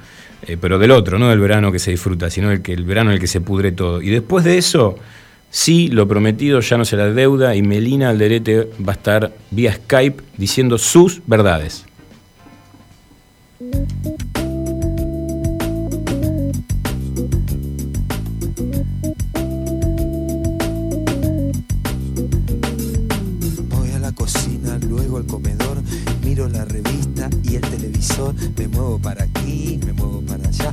Eh, pero del otro, no del verano que se disfruta, sino el, que, el verano en el que se pudre todo. Y después de eso, sí, lo prometido ya no será deuda y Melina Alderete va a estar vía Skype diciendo sus verdades. Voy a la cocina, luego al comedor, miro la revista y el televisor, me muevo para aquí, me muevo para allá,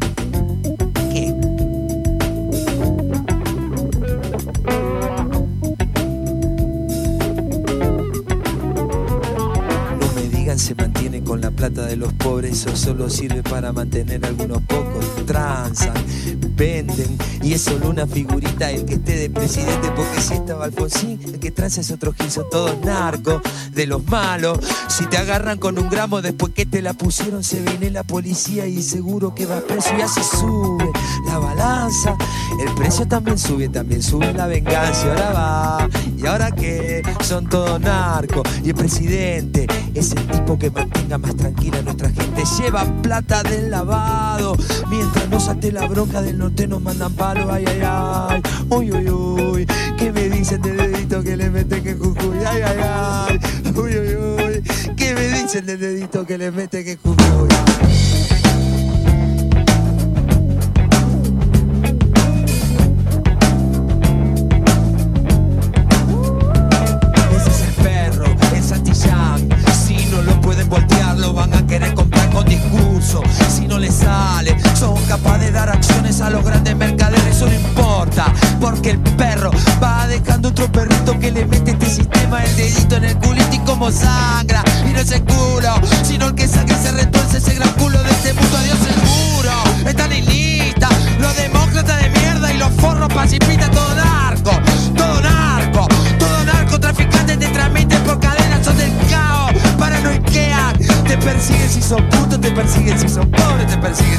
Plata de los pobres, eso solo sirve para mantener a algunos pocos. Transan, venden, y es solo una figurita el que esté de presidente, porque si estaba Alfonsín, el que transa es otro gil, son todos narcos, de los malos. Si te agarran con un gramo después que te la pusieron, se viene la policía y seguro que va preso y así sube la balanza. El precio también sube, también sube la venganza. Ahora va, y ahora qué, son todos narcos. Y el presidente es el tipo que mantenga más tranquila a nuestra gente. Lleva plata del lavado. Mientras no salte la bronca del norte nos mandan palo. Ay, ay, ay. Uy, uy, uy. ¿Qué me dicen del dedito que le meten que Jujuy? Ay, ay, ay. Uy, uy, uy. ¿Qué me dicen del dedito que le meten que Jujuy? Ese porque el perro va dejando otro perrito que le mete este sistema el dedito en el culito y como sangra. Y no es el culo, sino el que saque se retuerce ese gran culo de este mundo. Adiós seguro, están en lista. Los demócratas de mierda y los forros pacifistas, todo narco, todo narco, todo narcotraficante te transmiten por cadenas, son del caos, paranoiquean, te persiguen si son putos, te persiguen si son pobres, te persiguen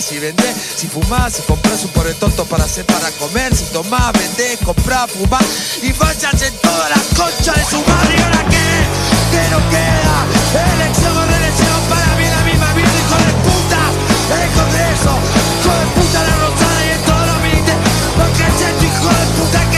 si tomás, si vendés, si fumás, si compras un pobre tonto para hacer para comer, si tomás, vendés, comprás, fumás y váyanse todas las conchas de su madre. Y ahora qué, que no queda, elección o reelección para mí la misma vida, hijo de puta, el Congreso, hijo de puta la rosada y en todos los ministerios, porque es tu hijo de puta que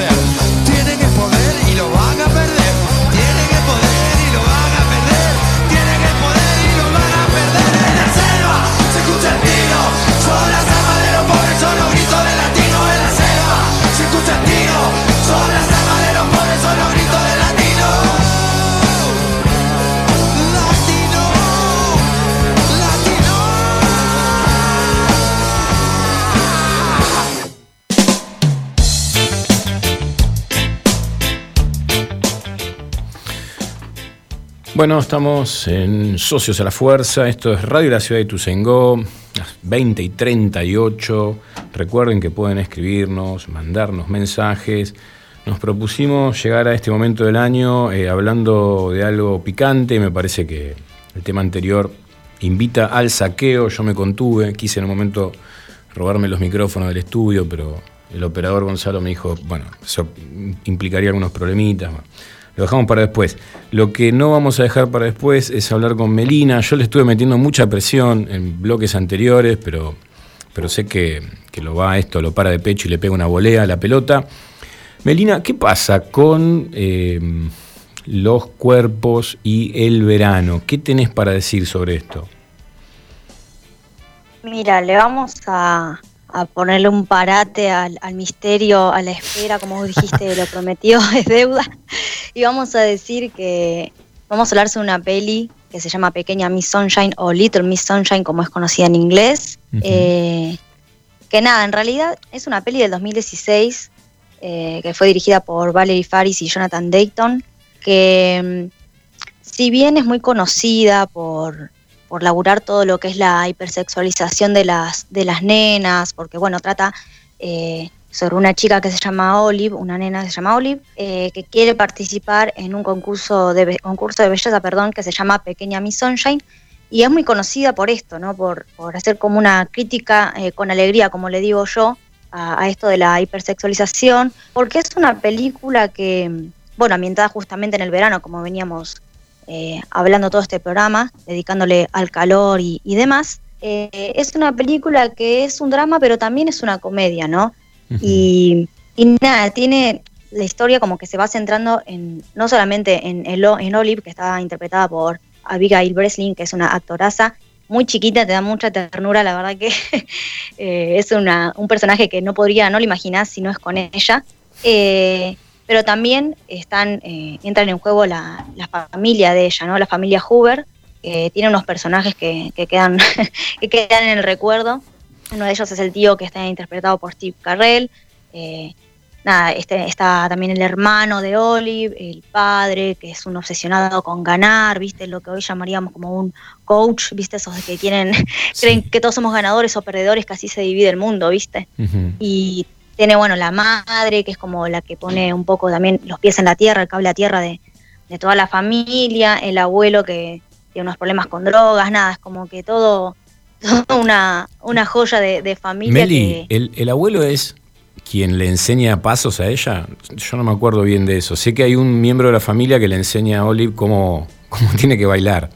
Yeah. Bueno, estamos en Socios a la Fuerza. Esto es Radio La Ciudad de las 20 y 38. Recuerden que pueden escribirnos, mandarnos mensajes. Nos propusimos llegar a este momento del año eh, hablando de algo picante. Me parece que el tema anterior invita al saqueo. Yo me contuve, quise en un momento robarme los micrófonos del estudio, pero el operador Gonzalo me dijo, bueno, eso implicaría algunos problemitas. Lo dejamos para después. Lo que no vamos a dejar para después es hablar con Melina. Yo le estuve metiendo mucha presión en bloques anteriores, pero, pero sé que, que lo va a esto, lo para de pecho y le pega una volea a la pelota. Melina, ¿qué pasa con eh, los cuerpos y el verano? ¿Qué tenés para decir sobre esto? Mira, le vamos a, a ponerle un parate al, al misterio, a la espera, como vos dijiste, lo prometido es deuda. Y vamos a decir que vamos a hablar sobre una peli que se llama Pequeña Miss Sunshine o Little Miss Sunshine, como es conocida en inglés. Eh, que nada, en realidad es una peli del 2016 eh, que fue dirigida por Valerie Faris y Jonathan Dayton, que mm, si bien es muy conocida por, por laburar todo lo que es la hipersexualización de las, de las nenas, porque bueno, trata eh, sobre una chica que se llama Olive, una nena que se llama Olive, eh, que quiere participar en un concurso de, concurso de belleza perdón, que se llama Pequeña Miss Sunshine, y es muy conocida por esto, ¿no? por, por hacer como una crítica eh, con alegría, como le digo yo, a, a esto de la hipersexualización, porque es una película que, bueno, ambientada justamente en el verano, como veníamos eh, hablando todo este programa, dedicándole al calor y, y demás. Eh, es una película que es un drama, pero también es una comedia, ¿no? y, y nada, tiene la historia como que se va centrando en no solamente en, en, en Olive, que está interpretada por Abigail Breslin, que es una actoraza muy chiquita, te da mucha ternura, la verdad que eh, es una, un personaje que no podría, no lo imaginás si no es con ella. Eh, pero también están, eh, entran en juego la, la familia de ella, ¿no? La familia Hoover, que tiene unos personajes que, que quedan, que quedan en el recuerdo. Uno de ellos es el tío que está interpretado por Steve Carrell. Eh, nada, este, está también el hermano de Olive, el padre, que es un obsesionado con ganar, ¿viste? Lo que hoy llamaríamos como un coach, ¿viste? Esos que quieren, creen que todos somos ganadores o perdedores, que así se divide el mundo, ¿viste? Y tiene, bueno, la madre, que es como la que pone un poco también los pies en la tierra, el cable a tierra de, de toda la familia, el abuelo que tiene unos problemas con drogas, nada, es como que todo, todo una, una joya de, de familia Meli, que... el, el abuelo es quien le enseña pasos a ella. Yo no me acuerdo bien de eso. Sé que hay un miembro de la familia que le enseña a Olive cómo, cómo tiene que bailar.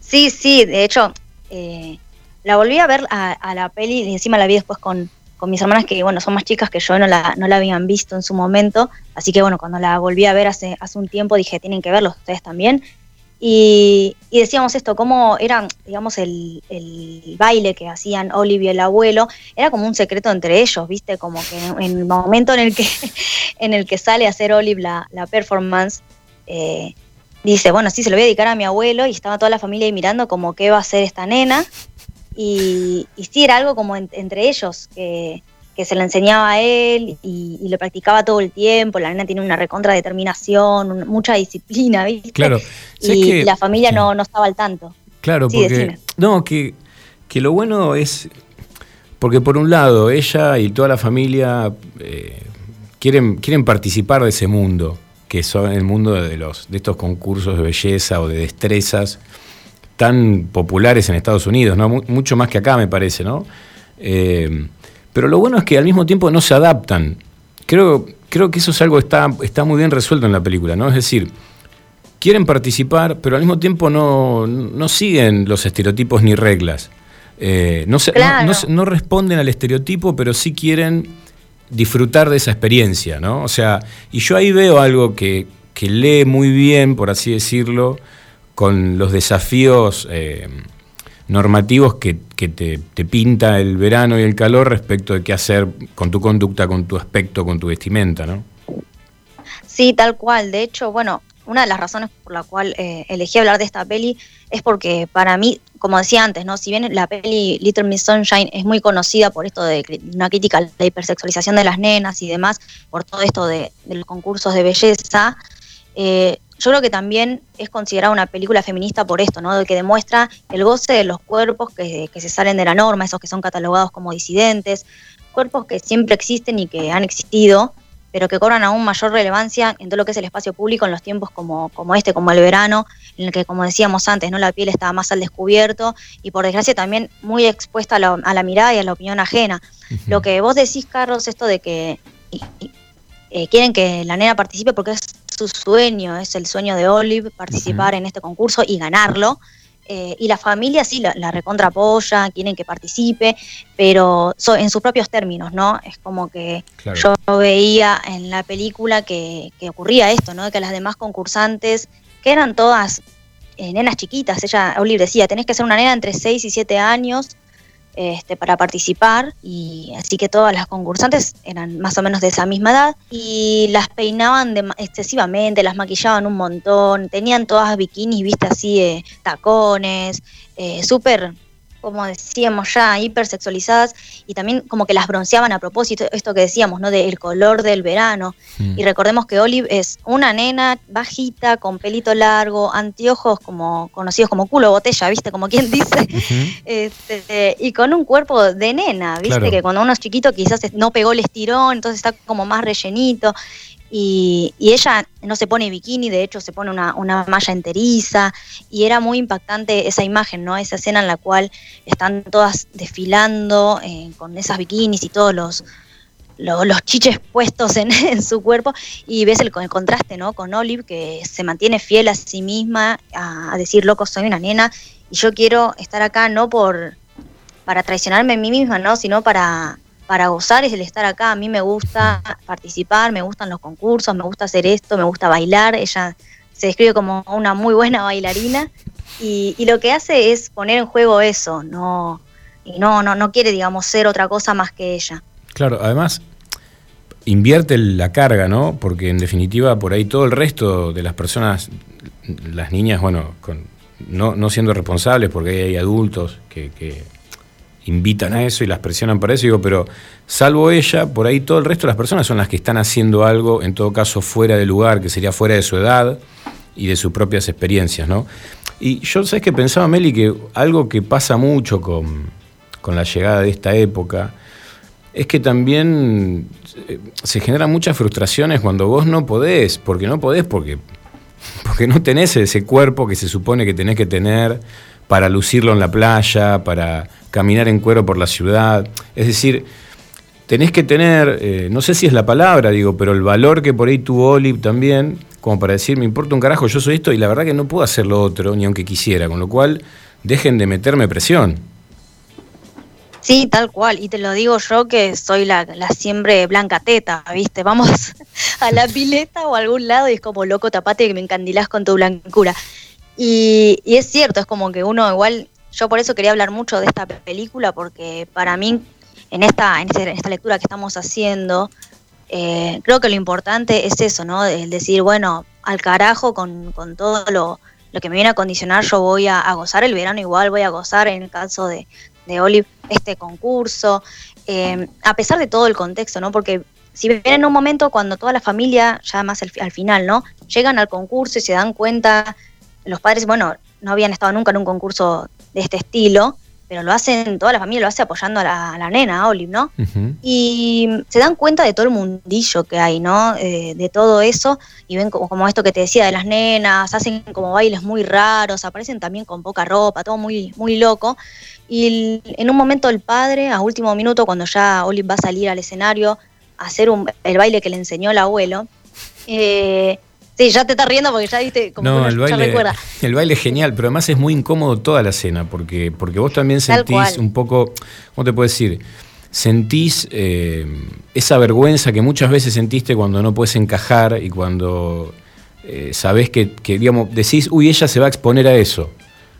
Sí, sí, de hecho, eh, la volví a ver a, a la peli y encima la vi después con, con mis hermanas que, bueno, son más chicas que yo, no la, no la habían visto en su momento, así que, bueno, cuando la volví a ver hace, hace un tiempo dije, tienen que verlo ustedes también. Y, y decíamos esto, cómo era, digamos, el, el baile que hacían Olivia y el abuelo, era como un secreto entre ellos, ¿viste? Como que en, en el momento en el que, en el que sale a hacer Olive la, la performance, eh, dice, bueno, sí, se lo voy a dedicar a mi abuelo y estaba toda la familia ahí mirando como qué va a hacer esta nena. Y, y sí, era algo como en- entre ellos, que, que se le enseñaba a él y, y lo practicaba todo el tiempo. La nena tiene una recontra determinación, mucha disciplina, ¿viste? Claro. ¿Sabes Y, la familia no, no estaba al tanto. Claro, Sí, porque. decime. No, que, que lo bueno es. Porque por un lado, ella y toda la familia eh, quieren, quieren participar de ese mundo, que son el mundo de, los, de estos concursos de belleza o de destrezas tan populares en Estados Unidos, ¿no? Mu- mucho más que acá, me parece, ¿no? Eh, pero lo bueno es que al mismo tiempo no se adaptan. Creo, creo que eso es algo que está, está muy bien resuelto en la película, ¿no? Es decir, quieren participar, pero al mismo tiempo no, no siguen los estereotipos ni reglas. Eh, no, se- no- Claro. no se- no responden al estereotipo, pero sí quieren disfrutar de esa experiencia, ¿no? O sea, y yo ahí veo algo que, que lee muy bien, por así decirlo, con los desafíos eh, normativos que, te, pinta el verano y el calor respecto de qué hacer con tu conducta, con tu aspecto, con tu vestimenta, ¿no? Sí, tal cual. De hecho, bueno, una de las razones por la cual eh, elegí hablar de esta peli es porque para mí, como decía antes, ¿no? Si bien la peli Little Miss Sunshine es muy conocida por esto de una crítica a la hipersexualización de las nenas y demás, por todo esto de, de los concursos de belleza, eh, yo creo que también es considerada una película feminista por esto, ¿no? De que demuestra el goce de los cuerpos que, que se salen de la norma, esos que son catalogados como disidentes, cuerpos que siempre existen y que han existido, pero que cobran aún mayor relevancia en todo lo que es el espacio público en los tiempos como, como este, como el verano, en el que, como decíamos antes, no la piel estaba más al descubierto y por desgracia también muy expuesta a la, a la mirada y a la opinión ajena. Lo que vos decís, Carlos, esto de que y- y, eh, quieren que la nena participe porque es su sueño, es el sueño de Olive participar en este concurso y ganarlo. Eh, y la familia sí la, la recontra apoya, quieren que participe, pero so- en sus propios términos, ¿no? Es como que Claro. yo veía en la película que, que ocurría esto, ¿no? Que las demás concursantes, que eran todas eh, nenas chiquitas, ella, Olive decía, tenés que ser una nena entre 6 y 7 años este, para participar, y así que todas las concursantes eran más o menos de esa misma edad, y las peinaban de- excesivamente, las maquillaban un montón, tenían todas bikinis, viste así, eh, tacones, eh, súper, como decíamos ya, hipersexualizadas, y también como que las bronceaban a propósito, esto que decíamos, ¿no? Del color del verano. Y recordemos que Olive es una nena bajita, con pelito largo, anteojos como conocidos como culo botella, ¿viste? Como quien dice. Este, y con un cuerpo de nena, ¿viste? Claro. Que cuando uno es chiquito quizás no pegó el estirón, entonces está como más rellenito. Y, y ella no se pone bikini, de hecho se pone una, malla enteriza. Y era muy impactante esa imagen, ¿no? Esa escena en la cual están todas desfilando eh, con esas bikinis y todos los, lo- los chiches puestos en, en su cuerpo y ves el, el contraste ¿no? con Olive que se mantiene fiel a sí misma a, a decir loco soy una nena y yo quiero estar acá no por para traicionarme a mí misma no sino para para gozar es el estar acá. A mí me gusta participar me gustan los concursos me gusta hacer esto me gusta bailar. Ella se describe como una muy buena bailarina. Y, lo que hace es poner en juego eso no y no no no quiere digamos ser otra cosa más que ella. Claro, además invierte la carga, ¿no? Porque en definitiva por ahí todo el resto de las personas, las niñas, bueno, con, no, no siendo responsables, porque hay adultos que, que invitan a eso y las presionan para eso, digo, pero salvo ella, por ahí todo el resto de las personas son las que están haciendo algo, en todo caso fuera de lugar, que sería fuera de su edad y de sus propias experiencias, ¿no? Y yo, ¿sabes que Pensaba, Meli, que algo que pasa mucho con, con la llegada de esta época, es que también eh, se generan muchas frustraciones cuando vos no podés, porque no podés, porque, porque no tenés ese cuerpo que se supone que tenés que tener para lucirlo en la playa, para caminar en cuero por la ciudad. Es decir, tenés que tener, eh, no sé si es la palabra, digo, pero el valor que por ahí tuvo Olive también, como para decir, me importa un carajo, yo soy esto y la verdad que no puedo hacer lo otro, ni aunque quisiera, con lo cual dejen de meterme presión. Sí, tal cual. Y te lo digo yo que soy la, la siempre blanca teta, ¿viste? Vamos a la pileta o a algún lado y es como loco tapate que me encandilás con tu blancura. Y, y es cierto, es como que uno igual, yo por eso quería hablar mucho de esta película, porque para mí, en esta, en, este- en esta lectura que estamos haciendo, eh, creo que lo importante es eso, ¿no? El decir, bueno, al carajo con, con todo lo, lo que me viene a condicionar, yo voy a, gozar el verano igual, voy a gozar en el caso de, de Olive este concurso, eh, a pesar de todo el contexto, ¿no? Porque si bien en un momento cuando toda la familia, ya más al final, ¿no? Llegan al concurso y se dan cuenta, los padres, bueno, no habían estado nunca en un concurso de este estilo, pero lo hacen, toda la familia lo hace apoyando a la, a la nena, a Olive, ¿no? Y se dan cuenta de todo el mundillo que hay, ¿no? Eh, de todo eso, y ven como, como esto que te decía de las nenas, hacen como bailes muy raros, aparecen también con poca ropa, todo muy, muy loco. Y el- en un momento el padre, a último minuto, cuando ya Olive va a salir al escenario a hacer un- el baile que le enseñó el abuelo, eh, sí, ya te estás riendo porque ya viste, como que No, uno el baile, recuerda. el baile es genial, pero además es muy incómodo toda la escena, porque, porque vos también sentís un poco, ¿cómo te puedo decir? Sentís eh, esa vergüenza que muchas veces sentiste cuando no puedes encajar y cuando eh, sabés que, que, digamos, decís, uy, ella se va a exponer a eso,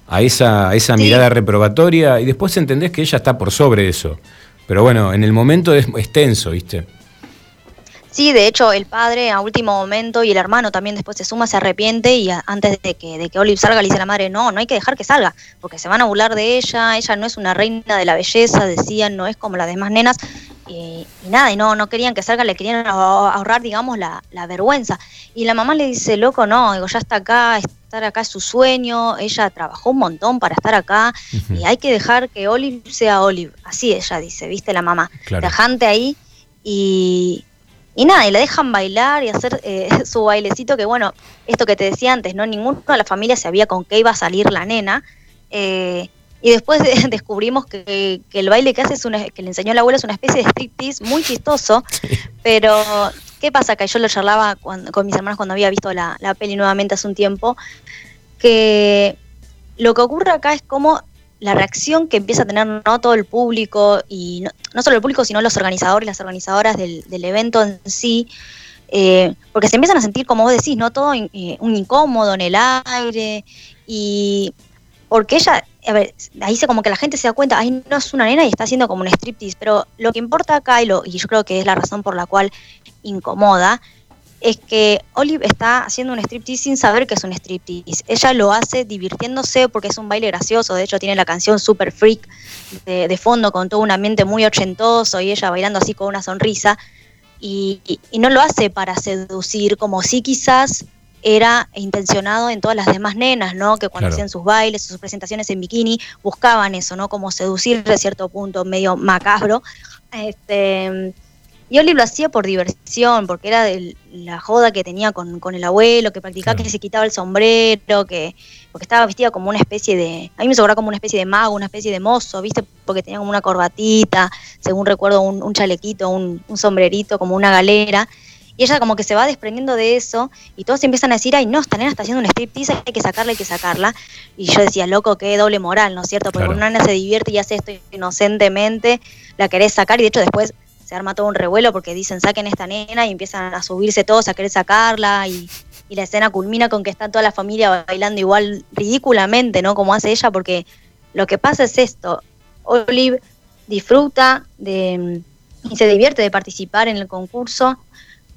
a esa, a esa mirada reprobatoria, y después entendés que ella está por sobre eso. Pero bueno, en el momento es, es tenso, ¿viste? Sí, de hecho, el padre a último momento y el hermano también después se suma, se arrepiente y a- antes de que, de que Olive salga le dice a la madre, no, no hay que dejar que salga, porque se van a burlar de ella, ella no es una reina de la belleza, decían, no es como las demás nenas. y, y nada, y no, no querían que salga, le querían ahor- ahorrar, digamos, la, la vergüenza. Y la mamá le dice, loco, no, digo, ya está acá, estar acá es su sueño, ella trabajó un montón para estar acá, y hay que dejar que Olive sea Olive. Así ella dice, viste la mamá. Claro. Dejante ahí y, y nada, y la dejan bailar y hacer eh, su bailecito, que bueno, esto que te decía antes, ¿no? Ninguno de la familia sabía con qué iba a salir la nena. eh, y después de- descubrimos que, que el baile que hace es una, que le enseñó la abuela es una especie de striptease muy chistoso, pero ¿qué pasa? Que yo lo charlaba cuando- con mis hermanos cuando había visto la, la peli nuevamente hace un tiempo, que lo que ocurre acá es como la reacción que empieza a tener no todo el público, y no, solo el público, sino los organizadores y las organizadoras del, evento en sí, eh, porque se empiezan a sentir, como vos decís, no todo eh, un incómodo en el aire, y porque ella, a ver, ahí se como que la gente se da cuenta, ahí no es una nena y está haciendo como un striptease, pero lo que importa acá, y, lo, y yo creo que es la razón por la cual incomoda, es que Olive está haciendo un striptease sin saber que es un striptease. Ella lo hace divirtiéndose porque es un baile gracioso. De hecho, tiene la canción Super Freak de, de fondo con todo un ambiente muy ochentoso y ella bailando así con una sonrisa. Y, y- y no lo hace para seducir, como si quizás era intencionado en todas las demás nenas, ¿no? Que cuando Claro. hacían sus bailes, sus presentaciones en bikini, buscaban eso, ¿no? Como seducir de cierto punto medio macabro. Este, y Olive lo hacía por diversión, porque era de la joda que tenía con, con el abuelo, que practicaba que se quitaba el sombrero, que porque estaba vestida como una especie de, a mí me sobraba como una especie de mago, una especie de mozo, ¿viste? Porque tenía como una corbatita, según recuerdo un, un chalequito, un, un sombrerito, como una galera. Y ella como que se va desprendiendo de eso y todos empiezan a decir, ay no, esta nena está haciendo un striptease, hay que sacarla, hay que sacarla. Y yo decía, loco, qué doble moral, ¿no es cierto? Porque Claro. una nena se divierte y hace esto inocentemente, la querés sacar y de hecho después se arma todo un revuelo porque dicen saquen esta nena y empiezan a subirse todos a querer sacarla y, y la escena culmina con que está toda la familia bailando igual ridículamente, ¿no? Como hace ella porque lo que pasa es esto, Olive disfruta de, y se divierte de participar en el concurso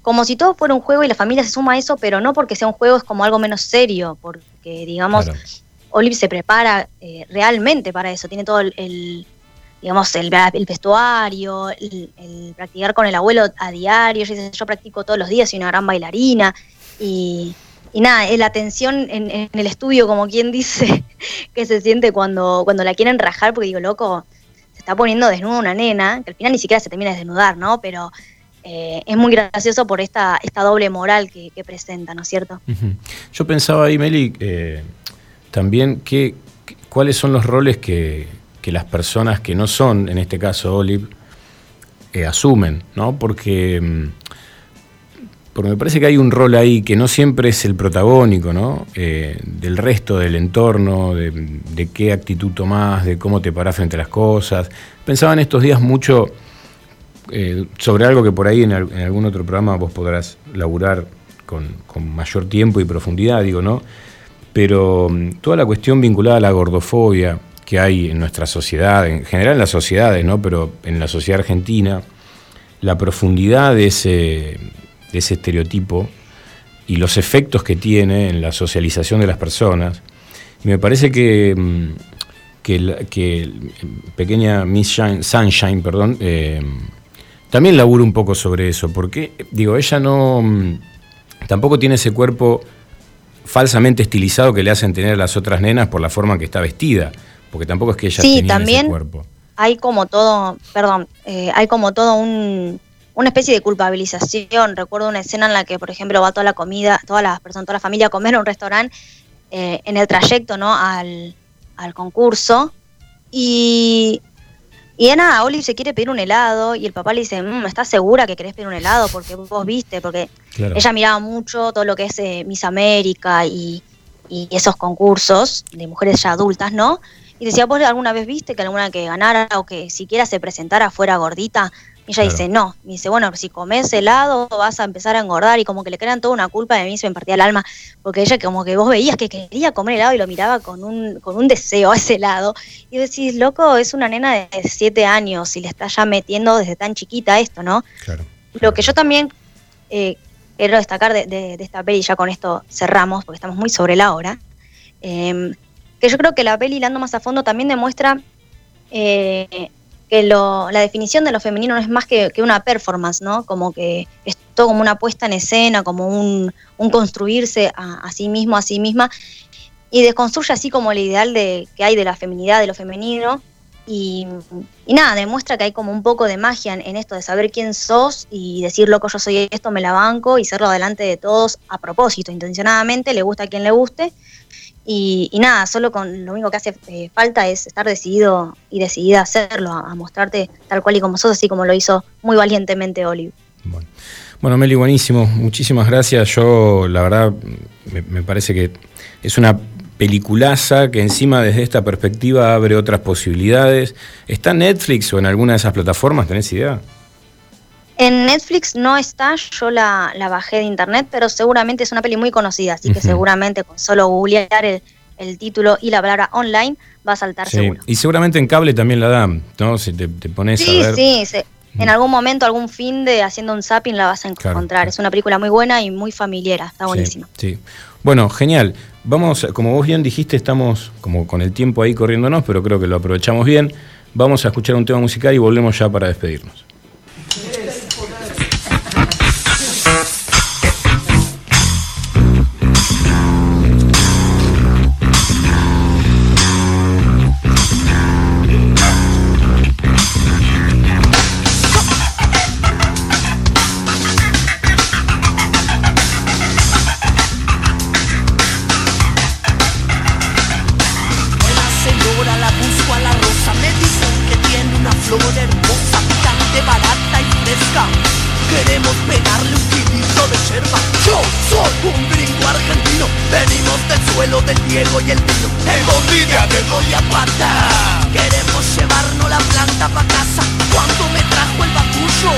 como si todo fuera un juego y la familia se suma a eso, pero no porque sea un juego, es como algo menos serio, porque digamos, Olive se prepara eh, realmente para eso, tiene todo el, el, digamos, el, vestuario, el, practicar con el abuelo a diario, yo practico todos los días, soy una gran bailarina, y, y nada, es la tensión en, el estudio, como quien dice, que se siente cuando, cuando la quieren rajar, porque digo, loco, se está poniendo desnuda una nena, que al final ni siquiera se termina de desnudar, ¿no? Pero eh, es muy gracioso por esta, esta doble moral que, que presenta, ¿no es cierto? Yo pensaba ahí, Meli, eh, también que, que- cuáles son los roles que, que las personas que no son, en este caso Olive, eh, asumen, ¿no? Porque, mm, porque me parece que hay un rol ahí que no siempre es el protagónico, ¿no? Eh, del resto del entorno, de, qué actitud tomás, de cómo te parás frente a las cosas. Pensaba en estos días mucho eh, sobre algo que por ahí en, en algún otro programa vos podrás laburar con, con mayor tiempo y profundidad, digo, ¿no? Pero mm, toda la cuestión vinculada a la gordofobia que hay en nuestra sociedad, en general en las sociedades, ¿no? Pero en la sociedad argentina, la profundidad de ese, de ese estereotipo y los efectos que tiene en la socialización de las personas. Me parece que, mm, que pequeña Miss Shine- Sunshine, perdón, eh, también labura un poco sobre eso, porque, digo, ella no. mm, tampoco tiene ese cuerpo falsamente estilizado que le hacen tener a las otras nenas por la forma en que está vestida, porque tampoco es que ella Sí, tenía también- ese cuerpo. hay como todo, perdón, eh, hay como todo un, una especie de culpabilización. Recuerdo una escena en la que, por ejemplo, va toda la comida, todas las personas, toda la familia a comer a un restaurante eh, en el trayecto, ¿no? Al, al concurso. Y, y Ana, Olive se quiere pedir un helado y el papá le dice, "Mm, ¿estás segura que querés pedir un helado? Porque vos viste, porque Claro. ella miraba mucho todo lo que es eh, Miss América y, y esos concursos de mujeres ya adultas, ¿no? Y decía, ¿vos alguna vez viste que alguna que ganara o que siquiera se presentara fuera gordita? Y ella Claro. dice, no. Y dice, bueno, si comes helado vas a empezar a engordar y como que le crean toda una culpa a mí se me partía el alma porque ella como que vos veías que quería comer helado y lo miraba con un, con un deseo a ese helado. Y decís, loco, es una nena de siete años y le está ya metiendo desde tan chiquita esto, ¿no? Claro. Lo que yo también eh, quiero destacar de, de- de esta peli, ya con esto cerramos, porque estamos muy sobre la hora, eh, que yo creo que la peli, hilando más a fondo, también demuestra eh, que la definición de lo femenino no es más que, una performance, ¿no? Como que es todo como una puesta en escena, como un, construirse a, sí mismo, a sí misma, y desconstruye así como el ideal de, que hay de la feminidad, de lo femenino, y, y nada, demuestra que hay como un poco de magia en, en esto de saber quién sos y decir, loco, yo soy esto, me la banco y serlo delante de todos a propósito, intencionadamente, le gusta a quien le guste. Y, y nada, solo con lo único que hace eh, falta es estar decidido y decidida a hacerlo, a, mostrarte tal cual y como sos, así como lo hizo muy valientemente Olive. Bueno, Meli, buenísimo. Muchísimas gracias. Yo, la verdad, me, me parece que es una peliculaza que encima desde esta perspectiva abre otras posibilidades. ¿Está Netflix o en alguna de esas plataformas? ¿Tenés idea? En Netflix no está, yo la, la bajé de internet, pero seguramente es una peli muy conocida, así que seguramente con solo googlear el, el título y la palabra online va a saltar Sí. seguro. Y seguramente en cable también la dan, ¿no? Si te, te pones Sí, a ver. sí, se- en algún momento, algún fin de haciendo un zapping la vas a Claro. encontrar. Es una película muy buena y muy familiar, está buenísima. Sí. Bueno, genial. Vamos, como vos bien dijiste, estamos como con el tiempo ahí corriéndonos, pero creo que lo aprovechamos bien. Vamos a escuchar un tema musical y volvemos ya para despedirnos. Venimos del Diego y el vino En envidia de Doña Pata. Queremos llevarnos la planta pa' casa. Cuando me trajo el bacullo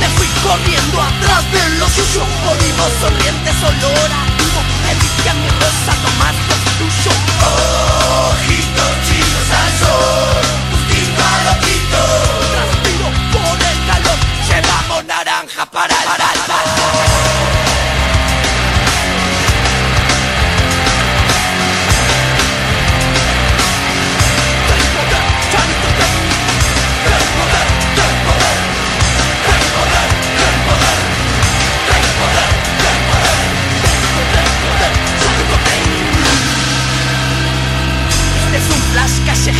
Me fui corriendo atrás de lo suyo Olimos sonrientes, olor a humo Me dije a mi rosa, tomás lo tuyo Ojito chinos al sol Gustito a loquito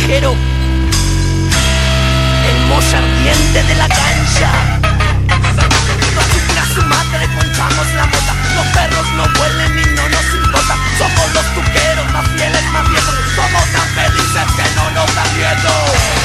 El mocha ardiente de la cancha. Chupa su madre, ponchamos la mota. Los perros no huelen y no nos importa. Somos los tuqueros más fieles, más viejos. Somos tan felices que no nos da miedo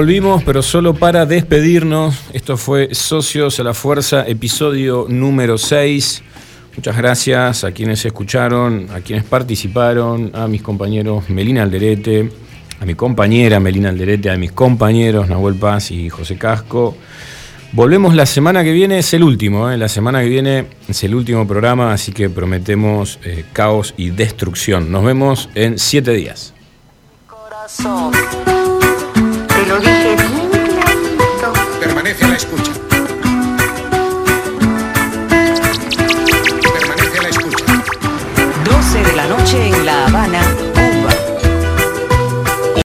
Volvimos, pero solo para despedirnos. Esto fue Socios a la Fuerza, episodio número 6. Muchas gracias a quienes escucharon, a quienes participaron, a mis compañeros Melina Alderete, a mi compañera Melina Alderete, a mis compañeros Nahuel Paz y José Casco. Volvemos la semana que viene, es el último, ¿eh? la semana que viene es el último programa, así que prometemos eh, caos y destrucción. Nos vemos en siete días. Te lo dije